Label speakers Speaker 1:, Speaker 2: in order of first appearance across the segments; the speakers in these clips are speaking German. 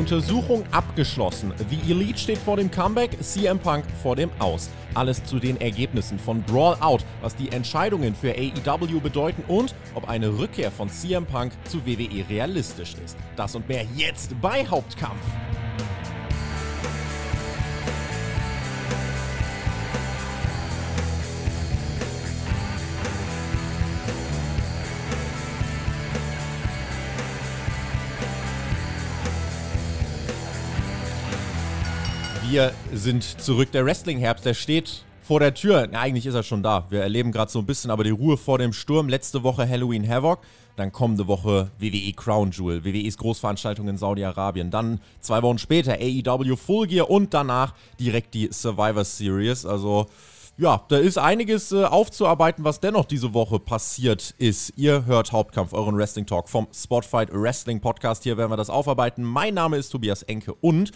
Speaker 1: Untersuchung abgeschlossen. The Elite steht vor dem Comeback, CM Punk vor dem Aus. Alles zu den Ergebnissen von Brawl Out, was die Entscheidungen für AEW bedeuten und ob eine Rückkehr von CM Punk zu WWE realistisch ist. Das und mehr jetzt bei Hauptkampf. Wir sind zurück. Der Wrestling-Herbst, der steht vor der Tür. Na, eigentlich ist er schon da. Wir erleben gerade so ein bisschen aber die Ruhe vor dem Sturm. Letzte Woche Halloween Havoc. Dann kommende Woche WWE Crown Jewel, WWEs Großveranstaltung in Saudi-Arabien. Dann zwei Wochen später AEW Full Gear und danach direkt die Survivor Series. Also ja, da ist einiges äh, aufzuarbeiten, was dennoch diese Woche passiert ist. Ihr hört Hauptkampf, euren Wrestling Talk vom Spotfight Wrestling Podcast. Hier werden wir das aufarbeiten. Mein Name ist Tobias Enke und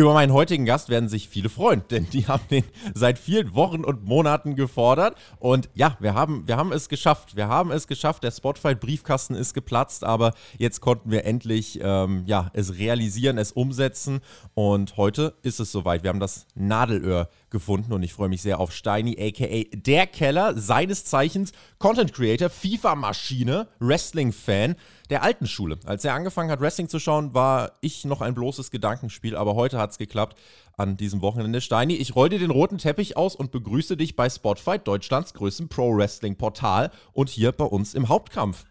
Speaker 1: über meinen heutigen Gast werden sich viele freuen, denn die haben den seit vielen Wochen und Monaten gefordert. Und ja, wir haben, wir haben es geschafft. Wir haben es geschafft. Der Spotfight-Briefkasten ist geplatzt, aber jetzt konnten wir endlich ähm, ja, es realisieren, es umsetzen. Und heute ist es soweit. Wir haben das Nadelöhr gefunden und ich freue mich sehr auf Steini, aka der Keller, seines Zeichens Content Creator, FIFA-Maschine, Wrestling-Fan der alten Schule. Als er angefangen hat, Wrestling zu schauen, war ich noch ein bloßes Gedankenspiel, aber heute hat es geklappt an diesem Wochenende. Steini, ich roll dir den roten Teppich aus und begrüße dich bei Spotfight, Deutschlands größtem Pro-Wrestling-Portal und hier bei uns im Hauptkampf.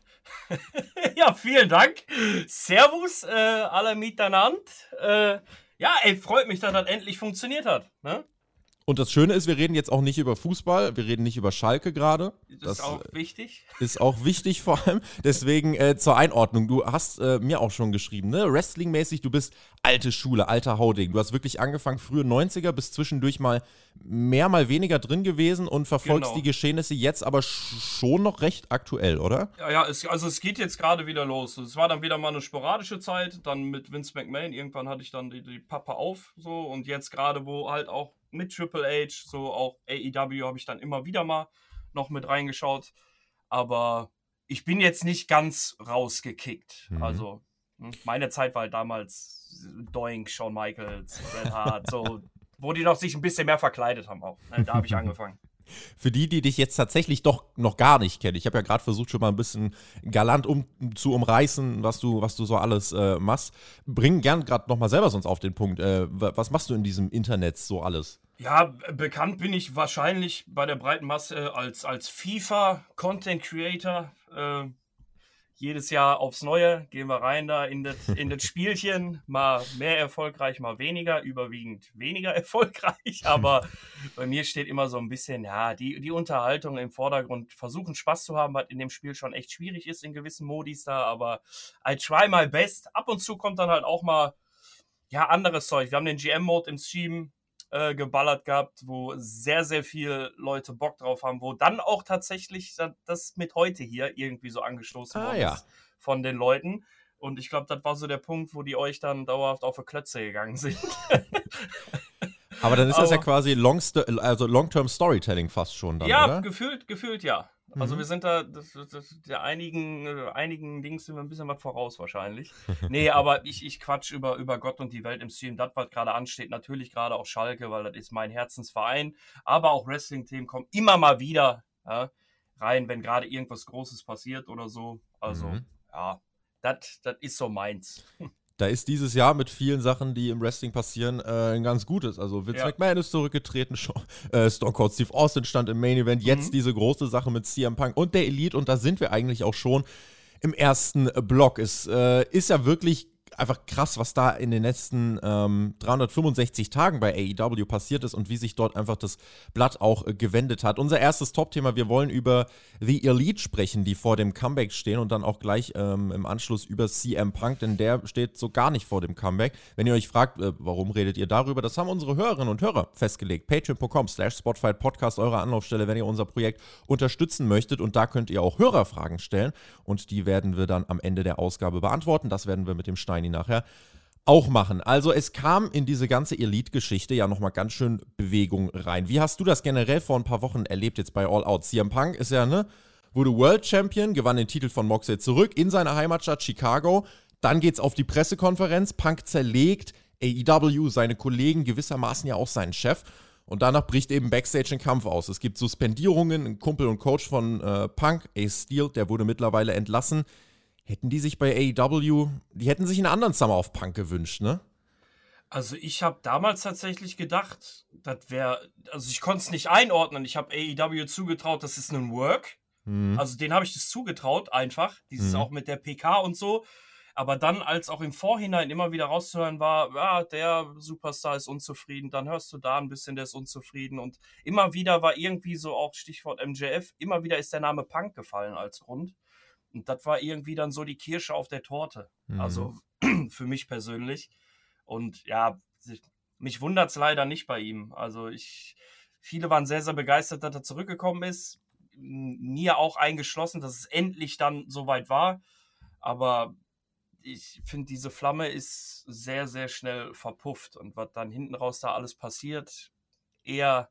Speaker 2: ja, vielen Dank. Servus, äh, alle miteinander. Äh, ja, ey, freut mich, dass das endlich funktioniert hat. Ne?
Speaker 1: Und das Schöne ist, wir reden jetzt auch nicht über Fußball, wir reden nicht über Schalke gerade.
Speaker 2: Das, ist auch wichtig.
Speaker 1: Ist auch wichtig vor allem. Deswegen äh, zur Einordnung. Du hast äh, mir auch schon geschrieben, ne? Wrestling-mäßig, du bist alte Schule, alter Hauding. Du hast wirklich angefangen, frühe 90er, bist zwischendurch mal mehr, mal weniger drin gewesen und verfolgst genau. die Geschehnisse jetzt aber schon noch recht aktuell, oder?
Speaker 2: Ja, ja, es, also es geht jetzt gerade wieder los. Es war dann wieder mal eine sporadische Zeit, dann mit Vince McMahon. Irgendwann hatte ich dann die, die Pappe auf, so und jetzt gerade, wo halt auch mit Triple H, so auch AEW habe ich dann immer wieder mal noch mit reingeschaut. Aber ich bin jetzt nicht ganz rausgekickt. Mhm. Also hm, meine Zeit war halt damals Doink, Shawn Michaels, Red Hart, so, wo die noch sich ein bisschen mehr verkleidet haben auch. Ne, da habe ich angefangen.
Speaker 1: Für die, die dich jetzt tatsächlich doch noch gar nicht kennen, ich habe ja gerade versucht, schon mal ein bisschen galant um, zu umreißen, was du, was du so alles äh, machst. Bring gern gerade noch mal selber sonst auf den Punkt. Äh, was machst du in diesem Internet so alles?
Speaker 2: Ja, bekannt bin ich wahrscheinlich bei der breiten Masse als, als FIFA-Content-Creator. Äh, jedes Jahr aufs Neue gehen wir rein da in das, in das Spielchen. Mal mehr erfolgreich, mal weniger, überwiegend weniger erfolgreich. Aber bei mir steht immer so ein bisschen, ja, die, die Unterhaltung im Vordergrund. Versuchen Spaß zu haben, was in dem Spiel schon echt schwierig ist in gewissen Modis da. Aber I try my best. Ab und zu kommt dann halt auch mal, ja, anderes Zeug. Wir haben den GM-Mode im Stream äh, geballert gehabt, wo sehr, sehr viele Leute Bock drauf haben, wo dann auch tatsächlich das mit heute hier irgendwie so angestoßen ah, worden ja. ist von den Leuten. Und ich glaube, das war so der Punkt, wo die euch dann dauerhaft auf die Klötze gegangen sind.
Speaker 1: Aber dann ist Aber, das ja quasi Long also Long-Term Storytelling fast schon dann,
Speaker 2: Ja,
Speaker 1: oder?
Speaker 2: gefühlt, gefühlt ja. Also mhm. wir sind da, das, das, der einigen, äh, einigen Dings sind wir ein bisschen was voraus wahrscheinlich. nee, aber ich, ich quatsch über, über Gott und die Welt im Stream, das, was gerade ansteht. Natürlich gerade auch Schalke, weil das ist mein Herzensverein. Aber auch Wrestling-Themen kommen immer mal wieder ja, rein, wenn gerade irgendwas Großes passiert oder so. Also, mhm. ja, das ist so meins.
Speaker 1: da ist dieses Jahr mit vielen Sachen, die im Wrestling passieren, äh, ein ganz gutes. Also Vince ja. McMahon ist zurückgetreten, äh, Stone Cold Steve Austin stand im Main Event, jetzt mhm. diese große Sache mit CM Punk und der Elite und da sind wir eigentlich auch schon im ersten Block. Es äh, ist ja wirklich einfach krass, was da in den letzten ähm, 365 Tagen bei AEW passiert ist und wie sich dort einfach das Blatt auch äh, gewendet hat. Unser erstes Top-Thema, wir wollen über The Elite sprechen, die vor dem Comeback stehen und dann auch gleich ähm, im Anschluss über CM Punk, denn der steht so gar nicht vor dem Comeback. Wenn ihr euch fragt, äh, warum redet ihr darüber, das haben unsere Hörerinnen und Hörer festgelegt. Patreon.com slash Spotify Podcast, eure Anlaufstelle, wenn ihr unser Projekt unterstützen möchtet und da könnt ihr auch Hörerfragen stellen und die werden wir dann am Ende der Ausgabe beantworten. Das werden wir mit dem Steini nachher auch machen. Also es kam in diese ganze Elite-Geschichte ja nochmal ganz schön Bewegung rein. Wie hast du das generell vor ein paar Wochen erlebt jetzt bei All Out? CM Punk ist ja, ne, wurde World Champion, gewann den Titel von Moxley zurück in seiner Heimatstadt Chicago. dann geht's auf die Pressekonferenz. Punk zerlegt AEW, seine Kollegen, gewissermaßen ja auch seinen Chef. Und danach bricht eben Backstage ein Kampf aus. Es gibt Suspendierungen. Ein Kumpel und Coach von äh, Punk, Ace Steel, der wurde mittlerweile entlassen. Hätten die sich bei AEW, die hätten sich einen anderen Summer of Punk gewünscht, ne?
Speaker 2: Also ich habe damals tatsächlich gedacht, das wäre, also ich konnte es nicht einordnen. Ich habe AEW zugetraut, das ist ein Work. Mhm. Also den habe ich das zugetraut einfach, dieses mhm. auch mit der PK und so. Aber dann, als auch im Vorhinein immer wieder rauszuhören war, ja, der Superstar ist unzufrieden, dann hörst du da ein bisschen, der ist unzufrieden. Und immer wieder war irgendwie so auch Stichwort MJF, immer wieder ist der Name Punk gefallen als Grund. Und das war irgendwie dann so die Kirsche auf der Torte. Mhm. Also für mich persönlich. Und ja, mich wundert es leider nicht bei ihm. Also ich, viele waren sehr, sehr begeistert, dass er zurückgekommen ist. Mir auch eingeschlossen, dass es endlich dann soweit war. Aber ich finde, diese Flamme ist sehr, sehr schnell verpufft. Und was dann hinten raus da alles passiert, eher,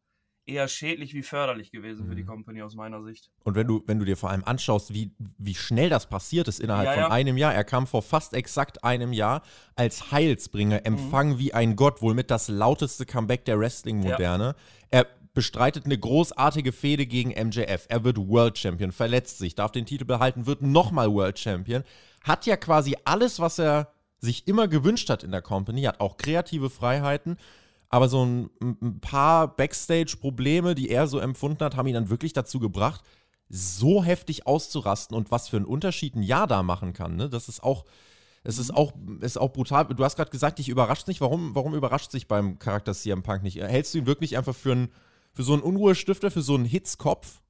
Speaker 2: eher schädlich wie förderlich gewesen mhm. für die mhm. Company aus meiner Sicht.
Speaker 1: Und wenn du, wenn du dir vor allem anschaust, wie, wie schnell das passiert ist innerhalb ja, von ja. einem Jahr, er kam vor fast exakt einem Jahr als Heilsbringer, empfangen mhm. wie ein Gott, wohl mit das lauteste Comeback der Wrestling-Moderne. Ja. Er bestreitet eine großartige Fehde gegen MJF. Er wird World Champion, verletzt sich, darf den Titel behalten, wird nochmal World Champion hat ja quasi alles, was er sich immer gewünscht hat in der Company, hat auch kreative Freiheiten, aber so ein, ein paar Backstage-Probleme, die er so empfunden hat, haben ihn dann wirklich dazu gebracht, so heftig auszurasten und was für einen Unterschied ein Jahr da machen kann. Ne? Das ist auch, es ist auch, ist auch brutal. Du hast gerade gesagt, dich überrascht nicht. Warum, warum überrascht sich beim Charakter CM Punk nicht? Hältst du ihn wirklich einfach für, einen, für so einen Unruhestifter, für so einen Hitzkopf?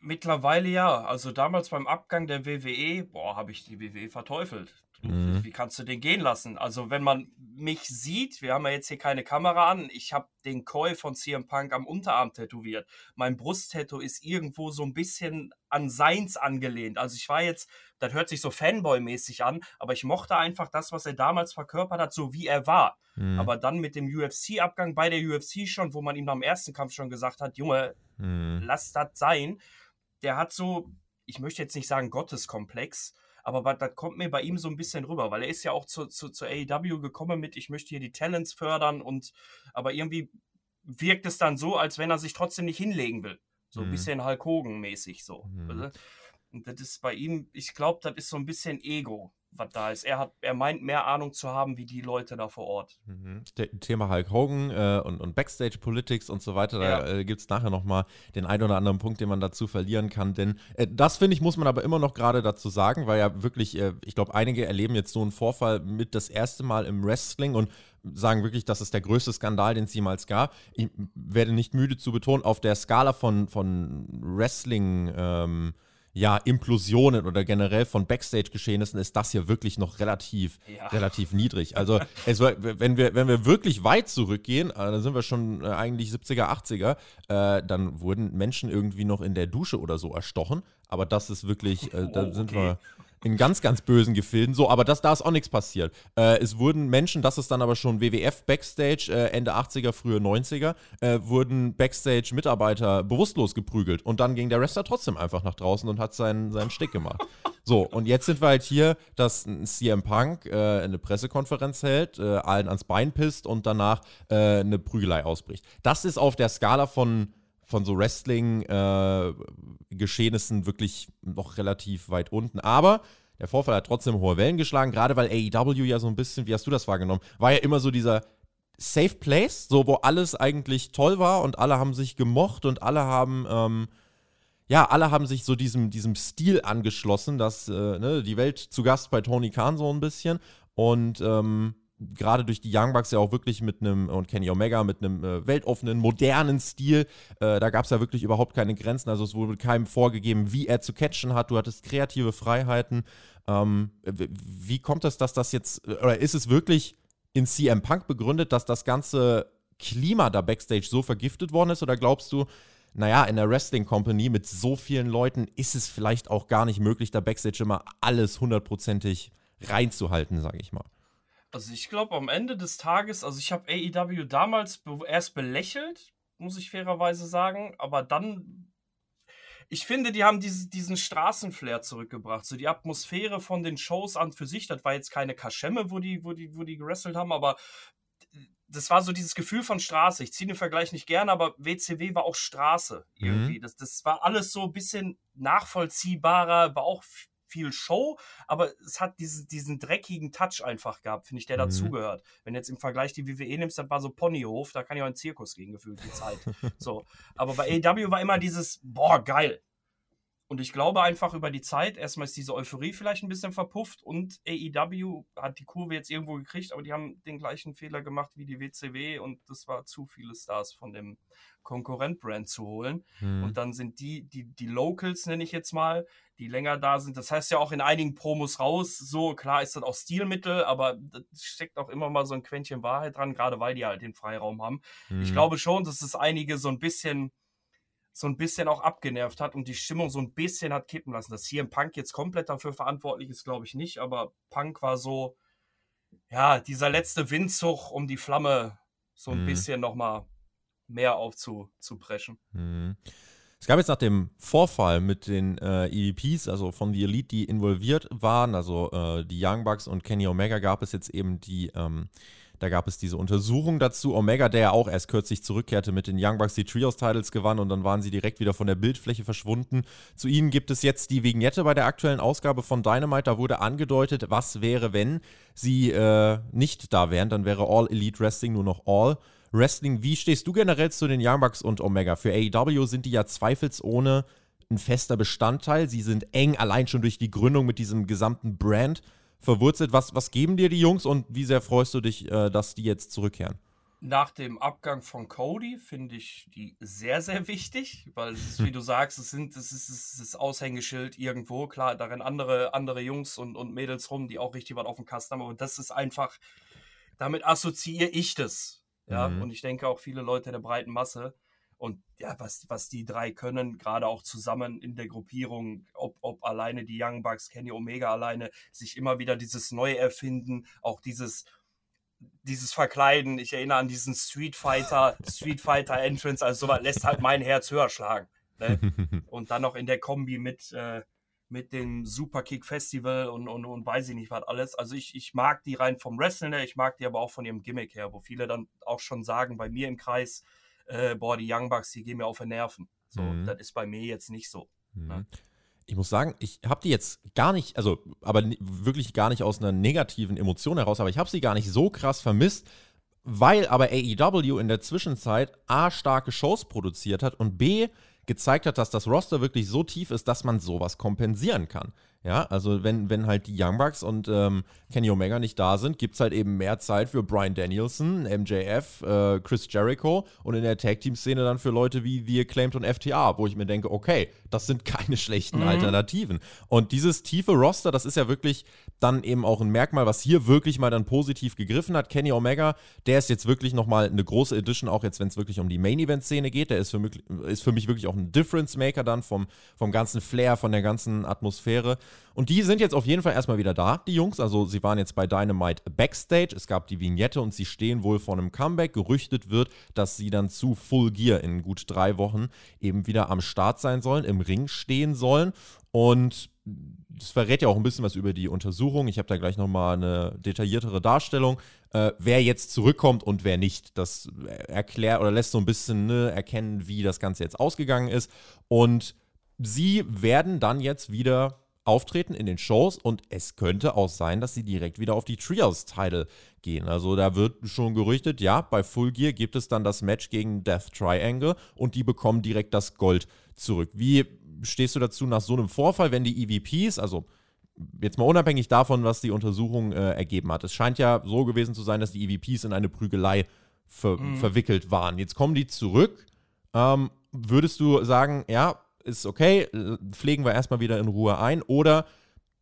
Speaker 2: Mittlerweile ja. Also damals beim Abgang der WWE, boah, habe ich die WWE verteufelt. Mhm. Wie kannst du den gehen lassen? Also wenn man mich sieht, wir haben ja jetzt hier keine Kamera an, ich habe den Koi von CM Punk am Unterarm tätowiert. Mein Brusttattoo ist irgendwo so ein bisschen an seins angelehnt. Also ich war jetzt, das hört sich so Fanboy-mäßig an, aber ich mochte einfach das, was er damals verkörpert hat, so wie er war. Mhm. Aber dann mit dem UFC-Abgang bei der UFC schon, wo man ihm am ersten Kampf schon gesagt hat, Junge, mhm. lass das sein der hat so, ich möchte jetzt nicht sagen Gotteskomplex, aber das kommt mir bei ihm so ein bisschen rüber, weil er ist ja auch zu, zu, zu AEW gekommen mit, ich möchte hier die Talents fördern und aber irgendwie wirkt es dann so, als wenn er sich trotzdem nicht hinlegen will. So ein mhm. bisschen Hulk Hogan-mäßig so. Mhm. Und das ist bei ihm, ich glaube, das ist so ein bisschen Ego was da ist. Er, hat, er meint mehr Ahnung zu haben, wie die Leute da vor Ort.
Speaker 1: Mhm. Thema Hulk Hogan äh, und, und Backstage Politics und so weiter, ja. da äh, gibt es nachher nochmal den einen oder anderen Punkt, den man dazu verlieren kann. Denn äh, das, finde ich, muss man aber immer noch gerade dazu sagen, weil ja wirklich, äh, ich glaube, einige erleben jetzt so einen Vorfall mit das erste Mal im Wrestling und sagen wirklich, das ist der größte Skandal, den es jemals gab. Ich werde nicht müde zu betonen, auf der Skala von, von Wrestling- ähm, ja, Implosionen oder generell von Backstage-Geschehnissen ist das hier wirklich noch relativ, ja. relativ niedrig. Also, es, wenn, wir, wenn wir wirklich weit zurückgehen, äh, dann sind wir schon äh, eigentlich 70er, 80er, äh, dann wurden Menschen irgendwie noch in der Dusche oder so erstochen. Aber das ist wirklich, äh, da oh, sind wir in ganz, ganz bösen Gefilden. So, aber das, da ist auch nichts passiert. Äh, es wurden Menschen, das ist dann aber schon WWF Backstage, äh, Ende 80er, frühe 90er, äh, wurden Backstage-Mitarbeiter bewusstlos geprügelt. Und dann ging der Wrestler trotzdem einfach nach draußen und hat seinen, seinen Stick gemacht. So, und jetzt sind wir halt hier, dass ein CM Punk äh, eine Pressekonferenz hält, äh, allen ans Bein pisst und danach äh, eine Prügelei ausbricht. Das ist auf der Skala von von so Wrestling-Geschehnissen wirklich noch relativ weit unten. Aber der Vorfall hat trotzdem hohe Wellen geschlagen, gerade weil AEW ja so ein bisschen, wie hast du das wahrgenommen, war ja immer so dieser Safe Place, so wo alles eigentlich toll war und alle haben sich gemocht und alle haben, ähm, ja, alle haben sich so diesem, diesem Stil angeschlossen, dass äh, ne, die Welt zu Gast bei Tony Khan so ein bisschen und ähm, gerade durch die Young Bucks ja auch wirklich mit einem, und Kenny Omega, mit einem äh, weltoffenen, modernen Stil. Äh, da gab es ja wirklich überhaupt keine Grenzen. Also es wurde keinem vorgegeben, wie er zu catchen hat. Du hattest kreative Freiheiten. Ähm, wie kommt es, dass das jetzt, oder ist es wirklich in CM Punk begründet, dass das ganze Klima da backstage so vergiftet worden ist? Oder glaubst du, naja, in der Wrestling Company mit so vielen Leuten ist es vielleicht auch gar nicht möglich, da backstage immer alles hundertprozentig reinzuhalten, sage ich mal?
Speaker 2: Also ich glaube am Ende des Tages, also ich habe AEW damals be erst belächelt, muss ich fairerweise sagen, aber dann ich finde, die haben diese, diesen Straßenflair zurückgebracht. So die Atmosphäre von den Shows an für sich. Das war jetzt keine Kaschemme, wo die, wo die, wo die gewrestelt haben, aber das war so dieses Gefühl von Straße. Ich ziehe den Vergleich nicht gerne, aber WCW war auch Straße irgendwie. Mhm. Das, das war alles so ein bisschen nachvollziehbarer, war auch viel Show, aber es hat diese, diesen dreckigen Touch einfach gehabt, finde ich, der mhm. dazugehört. Wenn jetzt im Vergleich die WWE nimmst, das war so Ponyhof, da kann ja auch ein Zirkus gegen gefühlt die Zeit. so. Aber bei AEW war immer dieses, boah, geil. Und ich glaube einfach über die Zeit, erstmal ist diese Euphorie vielleicht ein bisschen verpufft und AEW hat die Kurve jetzt irgendwo gekriegt, aber die haben den gleichen Fehler gemacht wie die WCW und das war zu viele Stars von dem Konkurrent-Brand zu holen. Mhm. Und dann sind die, die, die Locals, nenne ich jetzt mal, die länger da sind. Das heißt ja auch in einigen Promos raus, so klar ist das auch Stilmittel, aber da steckt auch immer mal so ein Quäntchen Wahrheit dran, gerade weil die halt den Freiraum haben. Mhm. Ich glaube schon, dass es einige so ein bisschen so ein bisschen auch abgenervt hat und die Stimmung so ein bisschen hat kippen lassen. Dass hier im Punk jetzt komplett dafür verantwortlich ist, glaube ich nicht, aber Punk war so, ja, dieser letzte Windzug, um die Flamme so ein mhm. bisschen nochmal mehr aufzupreschen.
Speaker 1: Mhm. Es gab jetzt nach dem Vorfall mit den äh, EVPs, also von The Elite, die involviert waren, also äh, die Young Bucks und Kenny Omega, gab es jetzt eben die ähm, da gab es diese Untersuchung dazu. Omega, der ja auch erst kürzlich zurückkehrte mit den Young Bucks, die Trios-Titles gewann und dann waren sie direkt wieder von der Bildfläche verschwunden. Zu ihnen gibt es jetzt die Vignette bei der aktuellen Ausgabe von Dynamite. Da wurde angedeutet, was wäre, wenn sie äh, nicht da wären. Dann wäre All Elite Wrestling nur noch All Wrestling. Wie stehst du generell zu den Young Bucks und Omega? Für AEW sind die ja zweifelsohne ein fester Bestandteil. Sie sind eng allein schon durch die Gründung mit diesem gesamten Brand verwurzelt. Was, was geben dir die Jungs und wie sehr freust du dich, äh, dass die jetzt zurückkehren?
Speaker 2: Nach dem Abgang von Cody finde ich die sehr, sehr wichtig, weil es ist, wie du sagst, es, sind, es ist es ist Aushängeschild irgendwo. Klar, da rennen andere, andere Jungs und, und Mädels rum, die auch richtig was auf dem Kasten haben, aber das ist einfach, damit assoziiere ich das. Ja, mhm. und ich denke auch viele Leute der breiten Masse. Und ja, was, was die drei können, gerade auch zusammen in der Gruppierung, ob, ob alleine die Young Bucks, Kenny Omega alleine, sich immer wieder dieses Neuerfinden, auch dieses, dieses Verkleiden. Ich erinnere an diesen Street Fighter, Street Fighter Entrance, also sowas lässt halt mein Herz höher schlagen. Ne? Und dann noch in der Kombi mit, äh, mit dem Superkick Festival und, und, und weiß ich nicht was alles. Also ich, ich mag die rein vom Wrestling her, ich mag die aber auch von ihrem Gimmick her, wo viele dann auch schon sagen, bei mir im Kreis, äh, boah, die Young Bucks, die gehen mir auf den Nerven. So, mhm. das ist bei mir jetzt nicht so. Mhm. Ne?
Speaker 1: Ich muss sagen, ich habe die jetzt gar nicht, also, aber wirklich gar nicht aus einer negativen Emotion heraus, aber ich habe sie gar nicht so krass vermisst, weil aber AEW in der Zwischenzeit A, starke Shows produziert hat und B, gezeigt hat, dass das Roster wirklich so tief ist, dass man sowas kompensieren kann. Ja, also wenn, wenn halt die Young Bucks und ähm, Kenny Omega nicht da sind, gibt es halt eben mehr Zeit für Brian Danielson, MJF, äh, Chris Jericho und in der Tag-Team-Szene dann für Leute wie The Acclaimed und FTA, wo ich mir denke, okay, das sind keine schlechten mhm. Alternativen. Und dieses tiefe Roster, das ist ja wirklich dann eben auch ein Merkmal, was hier wirklich mal dann positiv gegriffen hat. Kenny Omega, der ist jetzt wirklich nochmal eine große Edition, auch jetzt, wenn es wirklich um die Main-Event-Szene geht. Der ist für, mich, ist für mich wirklich auch ein Difference-Maker dann vom, vom ganzen Flair, von der ganzen Atmosphäre. Und die sind jetzt auf jeden Fall erstmal wieder da, die Jungs. Also sie waren jetzt bei Dynamite Backstage. Es gab die Vignette und sie stehen wohl vor einem Comeback. Gerüchtet wird, dass sie dann zu Full Gear in gut drei Wochen eben wieder am Start sein sollen, im Ring stehen sollen. Und das verrät ja auch ein bisschen was über die Untersuchung. Ich habe da gleich nochmal eine detailliertere Darstellung, äh, wer jetzt zurückkommt und wer nicht. Das erklärt oder lässt so ein bisschen ne, erkennen, wie das Ganze jetzt ausgegangen ist. Und sie werden dann jetzt wieder auftreten in den Shows und es könnte auch sein, dass sie direkt wieder auf die Trios-Title gehen. Also da wird schon gerüchtet, ja, bei Full Gear gibt es dann das Match gegen Death Triangle und die bekommen direkt das Gold zurück. Wie stehst du dazu nach so einem Vorfall, wenn die EVPs, also jetzt mal unabhängig davon, was die Untersuchung äh, ergeben hat. Es scheint ja so gewesen zu sein, dass die EVPs in eine Prügelei ver mhm. verwickelt waren. Jetzt kommen die zurück. Ähm, würdest du sagen, ja, ist okay, pflegen wir erstmal wieder in Ruhe ein oder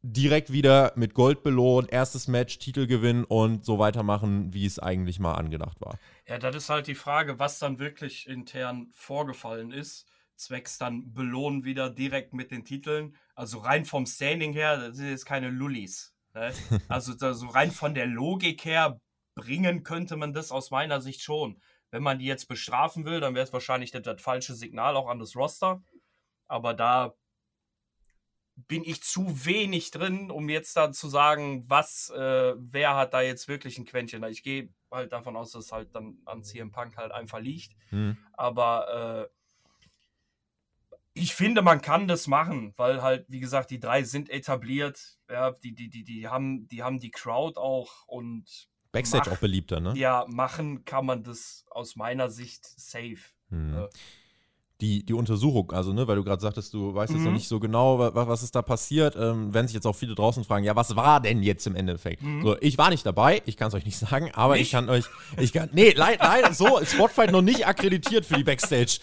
Speaker 1: direkt wieder mit Gold belohnt, erstes Match, Titel gewinnen und so weitermachen, wie es eigentlich mal angedacht war.
Speaker 2: Ja, das ist halt die Frage, was dann wirklich intern vorgefallen ist. Zwecks dann belohnen wieder direkt mit den Titeln. Also rein vom Standing her, das sind jetzt keine Lullis. Ne? Also so rein von der Logik her bringen könnte man das aus meiner Sicht schon. Wenn man die jetzt bestrafen will, dann wäre es wahrscheinlich das, das falsche Signal auch an das Roster. Aber da bin ich zu wenig drin, um jetzt dann zu sagen, was, äh, wer hat da jetzt wirklich ein Quäntchen. Ich gehe halt davon aus, dass es halt dann an CM Punk halt einfach liegt. Mhm. Aber äh, ich finde, man kann das machen, weil halt, wie gesagt, die drei sind etabliert. Ja, die, die, die, die, haben, die haben die Crowd auch und
Speaker 1: Backstage mach, auch beliebter, ne?
Speaker 2: Ja, machen kann man das aus meiner Sicht safe. Mhm. Äh,
Speaker 1: die, die Untersuchung, also ne, weil du gerade sagtest, du weißt mhm. jetzt noch nicht so genau, was, was ist da passiert, ähm, werden sich jetzt auch viele draußen fragen, ja, was war denn jetzt im Endeffekt? Mhm. So, ich war nicht dabei, ich kann es euch nicht sagen, aber nicht? ich kann euch, ich kann, nee, leider, leid, so, Spotfight noch nicht akkreditiert für die Backstage,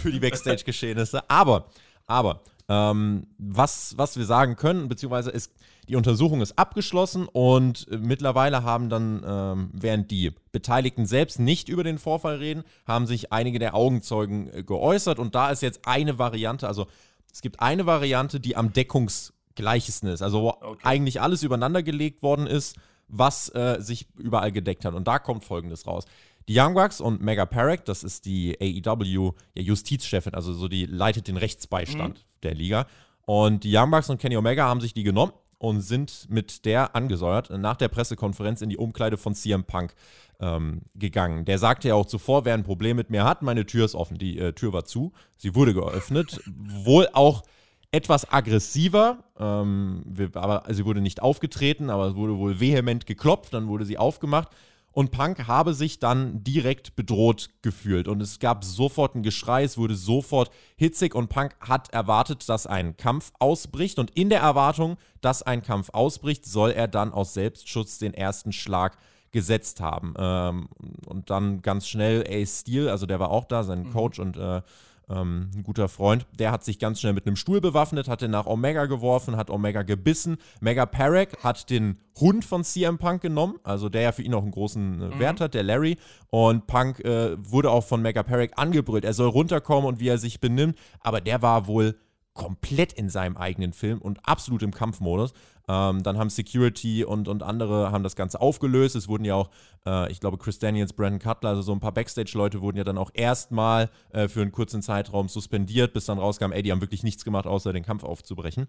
Speaker 1: für die Backstage-Geschehnisse, aber, aber, ähm, was, was wir sagen können, beziehungsweise ist, die Untersuchung ist abgeschlossen und äh, mittlerweile haben dann, ähm, während die Beteiligten selbst nicht über den Vorfall reden, haben sich einige der Augenzeugen äh, geäußert und da ist jetzt eine Variante, also es gibt eine Variante, die am deckungsgleichesten ist, also wo okay. eigentlich alles übereinander gelegt worden ist, was äh, sich überall gedeckt hat und da kommt folgendes raus. Die Young Bucks und Mega Parek, das ist die AEW ja, Justizchefin, also so die leitet den Rechtsbeistand mhm. der Liga. Und die Young Bucks und Kenny Omega haben sich die genommen und sind mit der angesäuert nach der Pressekonferenz in die Umkleide von CM Punk ähm, gegangen. Der sagte ja auch zuvor, wer ein Problem mit mir hat, meine Tür ist offen. Die äh, Tür war zu, sie wurde geöffnet, wohl auch etwas aggressiver, ähm, aber sie wurde nicht aufgetreten, aber es wurde wohl vehement geklopft, dann wurde sie aufgemacht und Punk habe sich dann direkt bedroht gefühlt. Und es gab sofort ein Geschrei, es wurde sofort hitzig und Punk hat erwartet, dass ein Kampf ausbricht. Und in der Erwartung, dass ein Kampf ausbricht, soll er dann aus Selbstschutz den ersten Schlag gesetzt haben. Ähm, und dann ganz schnell Ace Steel, also der war auch da, sein mhm. Coach und äh, ähm, ein guter Freund, der hat sich ganz schnell mit einem Stuhl bewaffnet, hat den nach Omega geworfen, hat Omega gebissen. Mega Parek hat den Hund von CM Punk genommen, also der ja für ihn auch einen großen äh, mhm. Wert hat, der Larry. Und Punk äh, wurde auch von Mega Parek angebrüllt, er soll runterkommen und wie er sich benimmt. Aber der war wohl komplett in seinem eigenen Film und absolut im Kampfmodus. Ähm, dann haben Security und, und andere haben das Ganze aufgelöst. Es wurden ja auch, äh, ich glaube, Chris Daniels, Brandon Cutler, also so ein paar Backstage-Leute wurden ja dann auch erstmal äh, für einen kurzen Zeitraum suspendiert, bis dann rauskam, ey, die haben wirklich nichts gemacht, außer den Kampf aufzubrechen.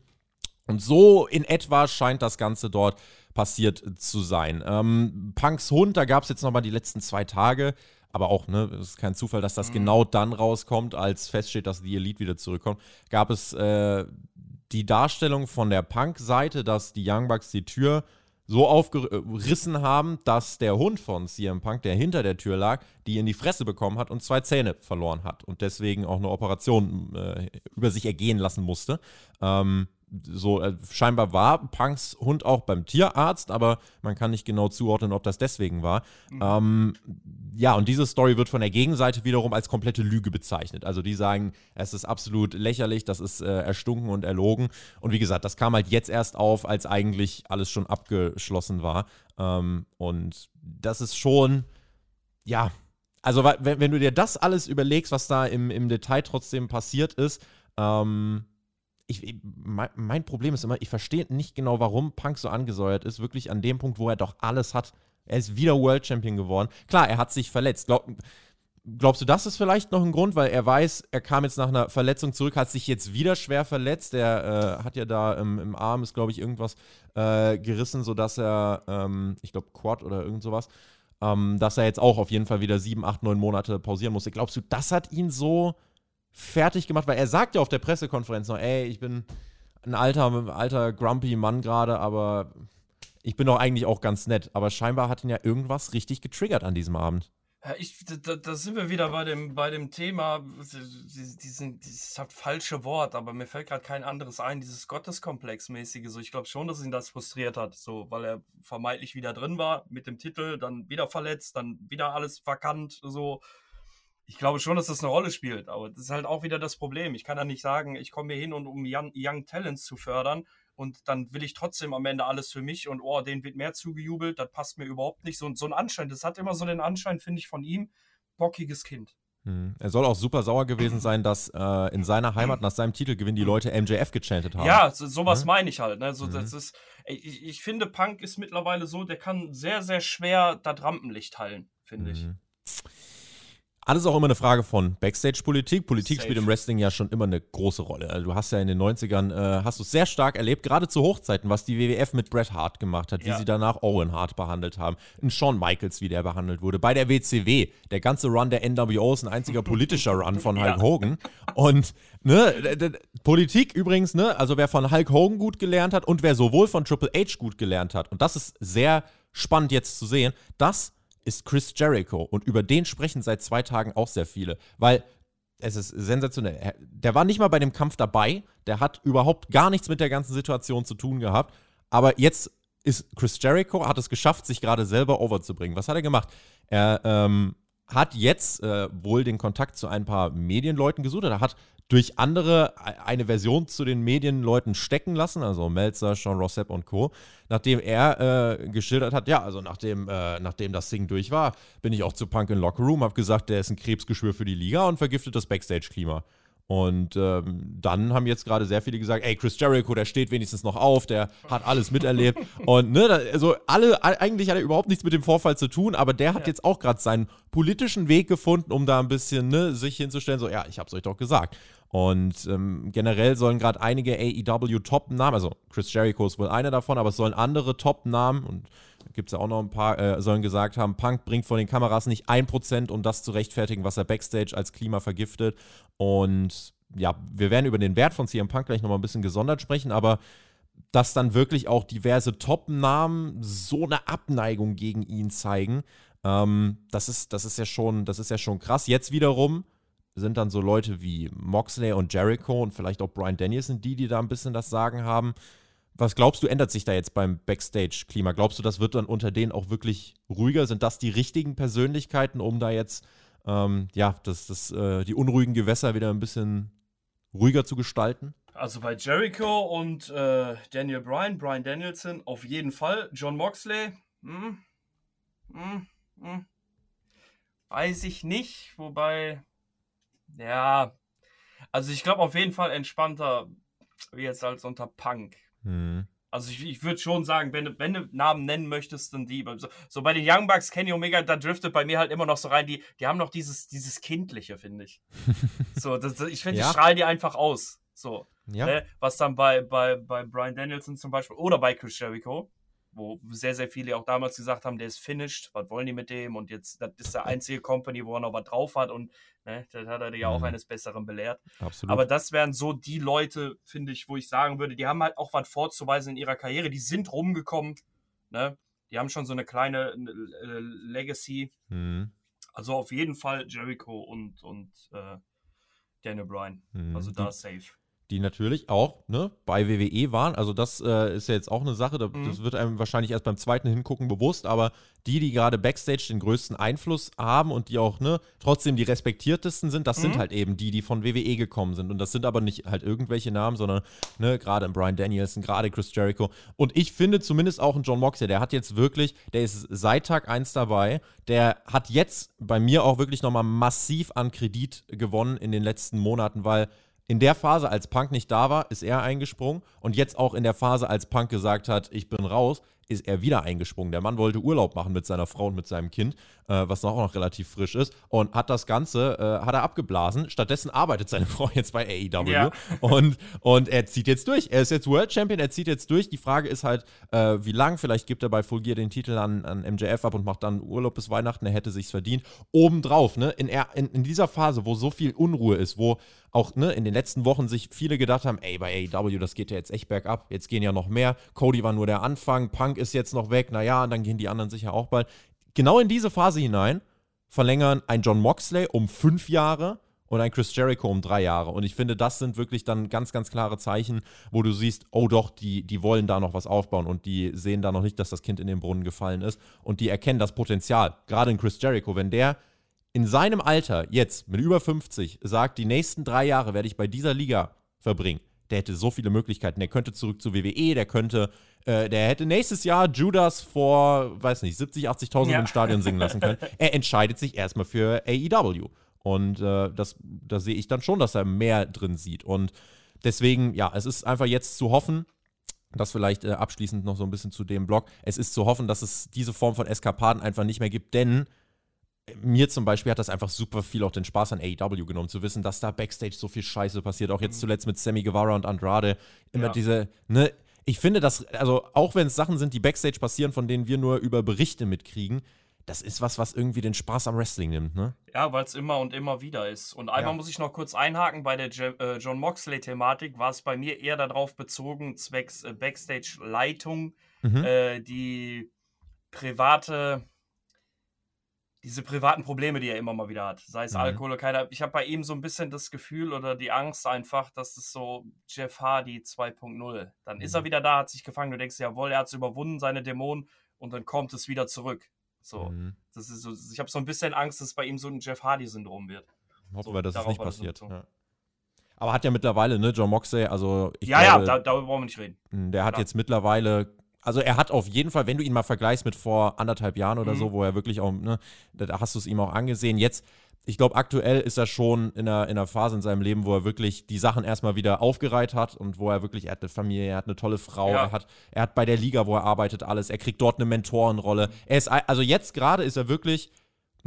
Speaker 1: Und so in etwa scheint das Ganze dort passiert zu sein. Ähm, Punks Hund, da gab es jetzt nochmal die letzten zwei Tage aber auch, ne, es ist kein Zufall, dass das mhm. genau dann rauskommt, als feststeht, dass die Elite wieder zurückkommt, gab es äh, die Darstellung von der Punk-Seite, dass die Young Bucks die Tür so aufgerissen haben, dass der Hund von CM Punk, der hinter der Tür lag, die in die Fresse bekommen hat und zwei Zähne verloren hat und deswegen auch eine Operation äh, über sich ergehen lassen musste. Ähm, so äh, scheinbar war Punks Hund auch beim Tierarzt, aber man kann nicht genau zuordnen, ob das deswegen war. Mhm. Ähm, ja, und diese Story wird von der Gegenseite wiederum als komplette Lüge bezeichnet. Also die sagen, es ist absolut lächerlich, das ist äh, erstunken und erlogen. Und wie gesagt, das kam halt jetzt erst auf, als eigentlich alles schon abgeschlossen war. Ähm, und das ist schon, ja, also wenn, wenn, du dir das alles überlegst, was da im, im Detail trotzdem passiert ist, ähm, ich, mein, Problem ist immer, ich verstehe nicht genau, warum Punk so angesäuert ist. Wirklich an dem Punkt, wo er doch alles hat. Er ist wieder World Champion geworden. Klar, er hat sich verletzt. Glaub, glaubst du, das ist vielleicht noch ein Grund, weil er weiß, er kam jetzt nach einer Verletzung zurück, hat sich jetzt wieder schwer verletzt. Er äh, hat ja da im, im Arm, ist glaube ich irgendwas äh, gerissen, sodass er, ähm, ich glaube, Quad oder irgend sowas, ähm, dass er jetzt auch auf jeden Fall wieder sieben, acht, neun Monate pausieren musste. Glaubst du, das hat ihn so fertig gemacht, weil er sagt ja auf der Pressekonferenz noch, ey, ich bin ein alter, alter grumpy Mann gerade, aber ich bin doch eigentlich auch ganz nett. Aber scheinbar hat ihn ja irgendwas richtig getriggert an diesem Abend.
Speaker 2: Ja, ich, da, da, sind wir wieder bei dem, bei dem Thema, diesen, dieses halt falsche Wort, aber mir fällt gerade kein anderes ein, dieses Gotteskomplex-mäßige. So, ich glaube schon, dass ihn das frustriert hat, so, weil er vermeintlich wieder drin war mit dem Titel, dann wieder verletzt, dann wieder alles verkannt, so ich glaube schon, dass das eine Rolle spielt, aber das ist halt auch wieder das Problem. Ich kann da nicht sagen, ich komme hier hin, und um Young, Young Talents zu fördern und dann will ich trotzdem am Ende alles für mich und oh, denen wird mehr zugejubelt, das passt mir überhaupt nicht. So, so ein Anschein, das hat immer so den Anschein, finde ich, von ihm, bockiges Kind.
Speaker 1: Hm. Er soll auch super sauer gewesen sein, dass äh, in seiner Heimat nach seinem Titelgewinn die Leute MJF gechantet haben.
Speaker 2: Ja, so, sowas mhm. meine ich halt. Ne? So, mhm. das ist, ich, ich, finde, Punk ist mittlerweile so, der kann sehr, sehr schwer das Rampenlicht teilen, finde mhm. ich.
Speaker 1: Alles auch immer eine Frage von Backstage-Politik. Politik
Speaker 2: Safe.
Speaker 1: spielt im Wrestling ja schon immer eine große Rolle. Also du hast ja in den 90ern, äh, hast du es sehr stark erlebt, gerade zu Hochzeiten, was die WWF mit Bret Hart gemacht hat, wie
Speaker 2: Ja.
Speaker 1: sie danach Owen Hart behandelt haben, ein Shawn Michaels, wie der behandelt wurde. Bei der WCW, der ganze Run der NWO ist ein einziger politischer Run von Hulk
Speaker 2: Ja.
Speaker 1: Hogan. Und ne, Politik übrigens, ne, also wer von Hulk Hogan gut gelernt hat und wer sowohl von Triple H gut gelernt hat, und das ist sehr spannend jetzt zu sehen, das ist Chris Jericho. Und über den sprechen seit zwei Tagen auch sehr viele. Weil es ist sensationell. Er- Der war nicht mal bei dem Kampf dabei. Der hat überhaupt gar nichts mit der ganzen Situation zu tun gehabt. Aber jetzt ist Chris Jericho, hat es geschafft, sich gerade selber overzubringen. Was hat er gemacht? Er ähm, hat jetzt äh, wohl den Kontakt zu ein paar Medienleuten gesucht. Er hat durch andere e- eine Version zu den Medienleuten stecken lassen, also Melzer, Sean Rossap und Co., nachdem er äh, geschildert hat, ja, also nachdem, äh, nachdem das Ding durch war, bin ich auch zu Punk in Locker Room, habe gesagt, der ist ein Krebsgeschwür für die Liga und vergiftet das Backstage-Klima. Und ähm, dann haben jetzt gerade sehr viele gesagt, ey, Chris Jericho, der steht wenigstens noch auf, der hat alles miterlebt. Und ne, also alle, eigentlich hat er überhaupt nichts mit dem Vorfall zu tun, aber der hat
Speaker 2: Ja.
Speaker 1: jetzt auch gerade seinen politischen Weg gefunden, um da ein bisschen ne, sich hinzustellen, so, ja, ich hab's euch doch gesagt. Und ähm, generell sollen gerade einige AEW-Top-Namen, also Chris Jericho ist wohl einer davon, aber es sollen andere Top-Namen und gibt es ja auch noch ein paar, äh, sollen gesagt haben, Punk bringt vor den Kameras nicht 1%, um das zu rechtfertigen, was er Backstage als Klima vergiftet. Und ja, wir werden über den Wert von CM Punk gleich nochmal ein bisschen gesondert sprechen, aber dass dann wirklich auch diverse Top-Namen so eine Abneigung gegen ihn zeigen, ähm, das, ist, das, ist ja schon, das ist ja schon krass. Jetzt wiederum sind dann so Leute wie Moxley und Jericho und vielleicht auch Brian Danielson die, die da ein bisschen das Sagen haben. Was glaubst du, ändert sich da jetzt beim Backstage-Klima? Glaubst du, das wird dann unter denen auch wirklich ruhiger? Sind das die richtigen Persönlichkeiten, um da jetzt ähm, ja, das, das, äh, die unruhigen Gewässer wieder ein bisschen ruhiger zu gestalten?
Speaker 2: Also bei Jericho und äh, Daniel Bryan, Brian Danielson auf jeden Fall. John Moxley, hm, hm, hm. weiß ich nicht, wobei, ja, also ich glaube auf jeden Fall entspannter wie jetzt als unter Punk.
Speaker 1: Hm.
Speaker 2: Also ich, ich würde schon sagen, wenn du, wenn du Namen nennen möchtest, dann die. So, so bei den Young Bucks, Kenny Omega, da driftet bei mir halt immer noch so rein, die, die haben noch dieses, dieses Kindliche, finde ich. so, das- ich finde,
Speaker 1: Ja.
Speaker 2: die strahlen die einfach aus. So.
Speaker 1: Ja.
Speaker 2: Ne? Was dann bei, bei, bei Brian Danielson zum Beispiel oder bei Chris Jericho, wo sehr, sehr viele auch damals gesagt haben, der ist finished, was wollen die mit dem? Und jetzt, das ist der einzige Company, wo er noch was drauf hat und ne, das hat er ja auch
Speaker 1: Mhm.
Speaker 2: eines Besseren belehrt.
Speaker 1: Absolut.
Speaker 2: Aber das wären so die Leute, finde ich, wo ich sagen würde, die haben halt auch was vorzuweisen in ihrer Karriere. Die sind rumgekommen, ne? Die haben schon so eine kleine äh, Legacy.
Speaker 1: hm.
Speaker 2: Also auf jeden Fall Jericho und, und äh, Daniel Bryan.
Speaker 1: Hm.
Speaker 2: Also da safe.
Speaker 1: Die natürlich auch ne, bei WWE waren. Also das äh, ist ja jetzt auch eine Sache, da,
Speaker 2: Mhm.
Speaker 1: das wird einem wahrscheinlich erst beim zweiten Hingucken bewusst, aber die, die gerade Backstage den größten Einfluss haben und die auch ne, trotzdem die respektiertesten sind, das sind
Speaker 2: Mhm.
Speaker 1: halt eben die, die von WWE gekommen sind. Und das sind aber nicht halt irgendwelche Namen, sondern ne, gerade ein Brian Danielson, gerade Chris Jericho. Und ich finde zumindest auch ein John Moxley, der hat jetzt wirklich, der ist seit Tag 1 dabei, der hat jetzt bei mir auch wirklich nochmal massiv an Kredit gewonnen in den letzten Monaten, weil in der Phase, als Punk nicht da war, ist er eingesprungen. Und jetzt auch in der Phase, als Punk gesagt hat, ich bin raus, ist er wieder eingesprungen. Der Mann wollte Urlaub machen mit seiner Frau und mit seinem Kind, äh, was auch noch relativ frisch ist. Und hat das Ganze, äh, hat er abgeblasen. Stattdessen arbeitet seine Frau jetzt bei AEW.
Speaker 2: Ja.
Speaker 1: Und, und er zieht jetzt durch. Er ist jetzt World Champion, er zieht jetzt durch. Die Frage ist halt, äh, wie lang? Vielleicht gibt er bei Full Gear den Titel an, an MJF ab und macht dann Urlaub bis Weihnachten. Er hätte sich's verdient. Obendrauf, ne, in, er, in, in dieser Phase, wo so viel Unruhe ist, wo auch ne, in den letzten Wochen sich viele gedacht haben, ey, bei AEW, das geht ja jetzt echt bergab. Jetzt gehen ja noch mehr. Cody war nur der Anfang, Punk ist jetzt noch weg. Naja, und dann gehen die anderen sicher auch bald. Genau in diese Phase hinein verlängern ein John Moxley um fünf Jahre und ein Chris Jericho um drei Jahre. Und ich finde, das sind wirklich dann ganz, ganz klare Zeichen, wo du siehst, oh doch, die, die wollen da noch was aufbauen und die sehen da noch nicht, dass das Kind in den Brunnen gefallen ist und die erkennen das Potenzial. Gerade in Chris Jericho, wenn der in seinem Alter jetzt mit über 50 sagt, die nächsten drei Jahre werde ich bei dieser Liga verbringen, der hätte so viele Möglichkeiten. Der könnte zurück zu WWE, der könnte, äh, der hätte nächstes Jahr Judas vor, weiß nicht, 70, 80.000
Speaker 2: Ja.
Speaker 1: im Stadion singen lassen können. Er entscheidet sich erstmal für AEW. Und äh, das, da sehe ich dann schon, dass er mehr drin sieht. Und deswegen, ja, es ist einfach jetzt zu hoffen, das vielleicht äh, abschließend noch so ein bisschen zu dem Blog. Es ist zu hoffen, dass es diese Form von Eskapaden einfach nicht mehr gibt, denn mir zum Beispiel hat das einfach super viel auch den Spaß an AEW genommen, zu wissen, dass da Backstage so viel Scheiße passiert. Auch jetzt mhm. zuletzt mit Sammy Guevara und Andrade. Immer ja. diese, ne, ich finde das, also auch wenn es Sachen sind, die Backstage passieren, von denen wir nur über Berichte mitkriegen, das ist was, was irgendwie den Spaß am Wrestling nimmt, ne?
Speaker 2: Ja, weil es immer und immer wieder ist. Und einmal ja. muss ich noch kurz einhaken, bei der Je äh, John Moxley-Thematik war es bei mir eher darauf bezogen, zwecks äh, Backstage-Leitung, mhm. äh, die private diese privaten Probleme, die er immer mal wieder hat, sei es mhm. Alkohol oder keiner. Ich habe bei ihm so ein bisschen das Gefühl oder die Angst einfach, dass das so Jeff Hardy 2.0. Dann mhm. ist er mhm. wieder da, hat sich gefangen. Du denkst, jawohl, er hat es überwunden, seine Dämonen, und dann kommt es wieder zurück. So, mhm. das ist so, ich habe so ein bisschen Angst, dass es bei ihm so ein Jeff Hardy-Syndrom wird.
Speaker 1: Hoffen so, wir, dass es nicht passiert. Ja. Aber hat ja mittlerweile, ne, John Moxley, also
Speaker 2: Ja, glaube, ja, da, darüber brauchen wir nicht reden.
Speaker 1: Der hat Klar. jetzt mittlerweile also er hat auf jeden Fall, wenn du ihn mal vergleichst mit vor anderthalb Jahren oder mhm. so, wo er wirklich auch, ne, da hast du es ihm auch angesehen. Jetzt, ich glaube, aktuell ist er schon in einer, in einer Phase in seinem Leben, wo er wirklich die Sachen erstmal wieder aufgereiht hat und wo er wirklich, er hat eine Familie, er hat eine tolle Frau, ja. er, hat, er hat bei der Liga, wo er arbeitet, alles, er kriegt dort eine Mentorenrolle. Er ist, also jetzt gerade ist er wirklich,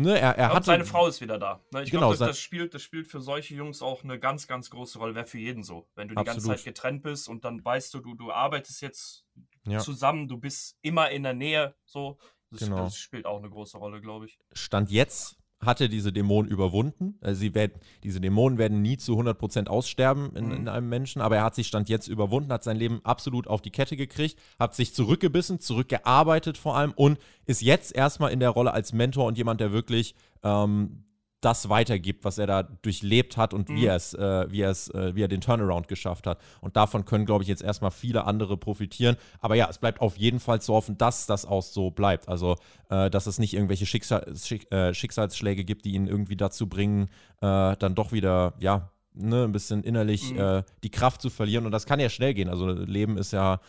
Speaker 1: Ne, er, er hat
Speaker 2: seine Frau ist wieder da. Ne, ich genau, glaube, das, das, spielt, das spielt für solche Jungs auch eine ganz, ganz große Rolle. Wäre für jeden so. Wenn du die Absolut. ganze Zeit getrennt bist und dann weißt du, du, du arbeitest jetzt ja. zusammen, du bist immer in der Nähe, so. Das, genau. das spielt auch eine große Rolle, glaube ich.
Speaker 1: Stand jetzt hat er diese Dämonen überwunden. Also sie werden, diese Dämonen werden nie zu 100% aussterben in, mhm. in, einem Menschen, aber er hat sich Stand jetzt überwunden, hat sein Leben absolut auf die Kette gekriegt, hat sich zurückgebissen, zurückgearbeitet vor allem und ist jetzt erstmal in der Rolle als Mentor und jemand, der wirklich ähm, das weitergibt, was er da durchlebt hat und mhm. wie er es, äh, wie er es, äh, wie er den Turnaround geschafft hat. Und davon können, glaube ich, jetzt erstmal viele andere profitieren. Aber ja, es bleibt auf jeden Fall zu hoffen, dass das auch so bleibt. Also, äh, dass es nicht irgendwelche Schicksal Schick, äh, Schicksalsschläge gibt, die ihn irgendwie dazu bringen, äh, dann doch wieder, ja, ne, ein bisschen innerlich mhm. Äh, die Kraft zu verlieren. Und das kann ja schnell gehen. Also, Leben ist ja,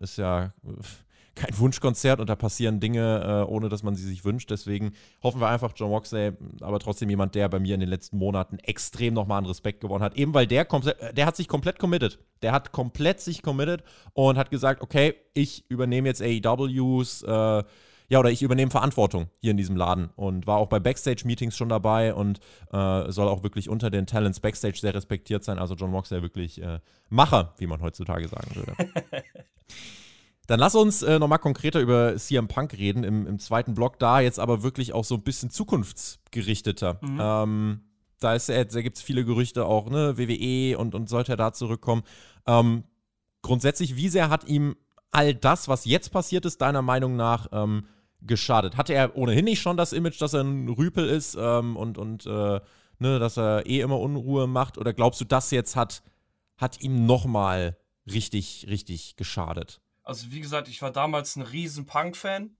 Speaker 1: ist ja kein Wunschkonzert und da passieren Dinge, äh, ohne dass man sie sich wünscht. Deswegen hoffen wir einfach, John Moxley, aber trotzdem jemand, der bei mir in den letzten Monaten extrem nochmal an Respekt gewonnen hat. Eben weil der, äh, der hat sich komplett committed. Der hat komplett sich committed und hat gesagt, okay, ich übernehme jetzt AEWs, äh, ja, oder ich übernehme Verantwortung hier in diesem Laden und war auch bei Backstage-Meetings schon dabei und äh, soll auch wirklich unter den Talents Backstage sehr respektiert sein. Also John Moxley wirklich äh, Macher, wie man heutzutage sagen würde. Dann lass uns äh, nochmal konkreter über CM Punk reden im, im, zweiten Block, da jetzt aber wirklich auch so ein bisschen zukunftsgerichteter. Mhm. Ähm, da, da gibt es viele Gerüchte auch, ne, WWE und, und sollte er da zurückkommen. Ähm, grundsätzlich, wie sehr hat ihm all das, was jetzt passiert ist, deiner Meinung nach ähm, geschadet? Hatte er ohnehin nicht schon das Image, dass er ein Rüpel ist ähm, und, und äh, ne, dass er eh immer Unruhe macht? Oder glaubst du, das jetzt hat, hat ihm nochmal richtig, richtig geschadet?
Speaker 2: Also wie gesagt, ich war damals ein riesen Punk-Fan,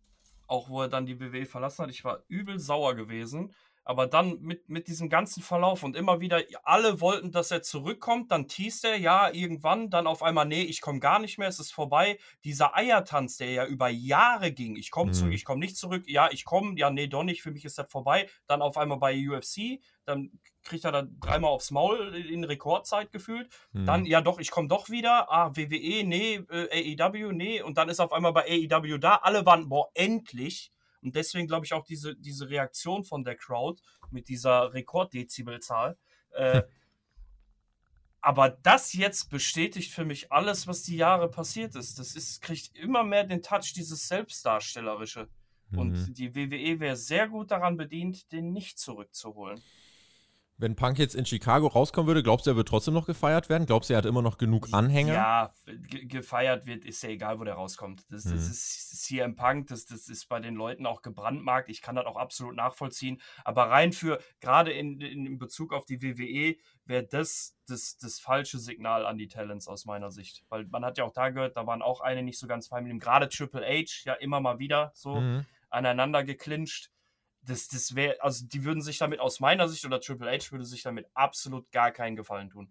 Speaker 2: auch wo er dann die WWE verlassen hat. Ich war übel sauer gewesen. Aber dann mit, mit diesem ganzen Verlauf und immer wieder, alle wollten, dass er zurückkommt, dann teast er, ja, irgendwann, dann auf einmal, nee, ich komme gar nicht mehr, es ist vorbei. Dieser Eiertanz, der ja über Jahre ging, ich komme mhm. zurück, ich komme nicht zurück, ja, ich komme, ja, nee, doch nicht, für mich ist das vorbei. Dann auf einmal bei UFC, dann kriegt er da dreimal aufs Maul in Rekordzeit gefühlt. Mhm. Dann, ja doch, ich komme doch wieder. Ah, WWE, nee, äh, AEW, nee. Und dann ist auf einmal bei AEW da. Alle waren, boah, endlich. Und deswegen glaube ich auch diese, diese Reaktion von der Crowd mit dieser Rekorddezibelzahl. Äh, aber das jetzt bestätigt für mich alles, was die Jahre passiert ist. Das ist, kriegt immer mehr den Touch, dieses Selbstdarstellerische. Mhm. Und die WWE wäre sehr gut daran bedient, den nicht zurückzuholen.
Speaker 1: Wenn Punk jetzt in Chicago rauskommen würde, glaubst du, er wird trotzdem noch gefeiert werden? Glaubst du, er hat immer noch genug Anhänger?
Speaker 2: Ja, gefeiert wird, ist ja egal, wo der rauskommt. Das, das hm. ist CM Punk, das, das ist bei den Leuten auch gebrandmarkt. Ich kann das auch absolut nachvollziehen. Aber rein für, gerade in, in Bezug auf die WWE, wäre das, das das falsche Signal an die Talents aus meiner Sicht. Weil man hat ja auch da gehört, da waren auch eine nicht so ganz fein mit ihm. Gerade Triple H, ja immer mal wieder so mhm. aneinander geklincht das, das wäre, also die würden sich damit aus meiner Sicht oder Triple H würde sich damit absolut gar keinen Gefallen tun.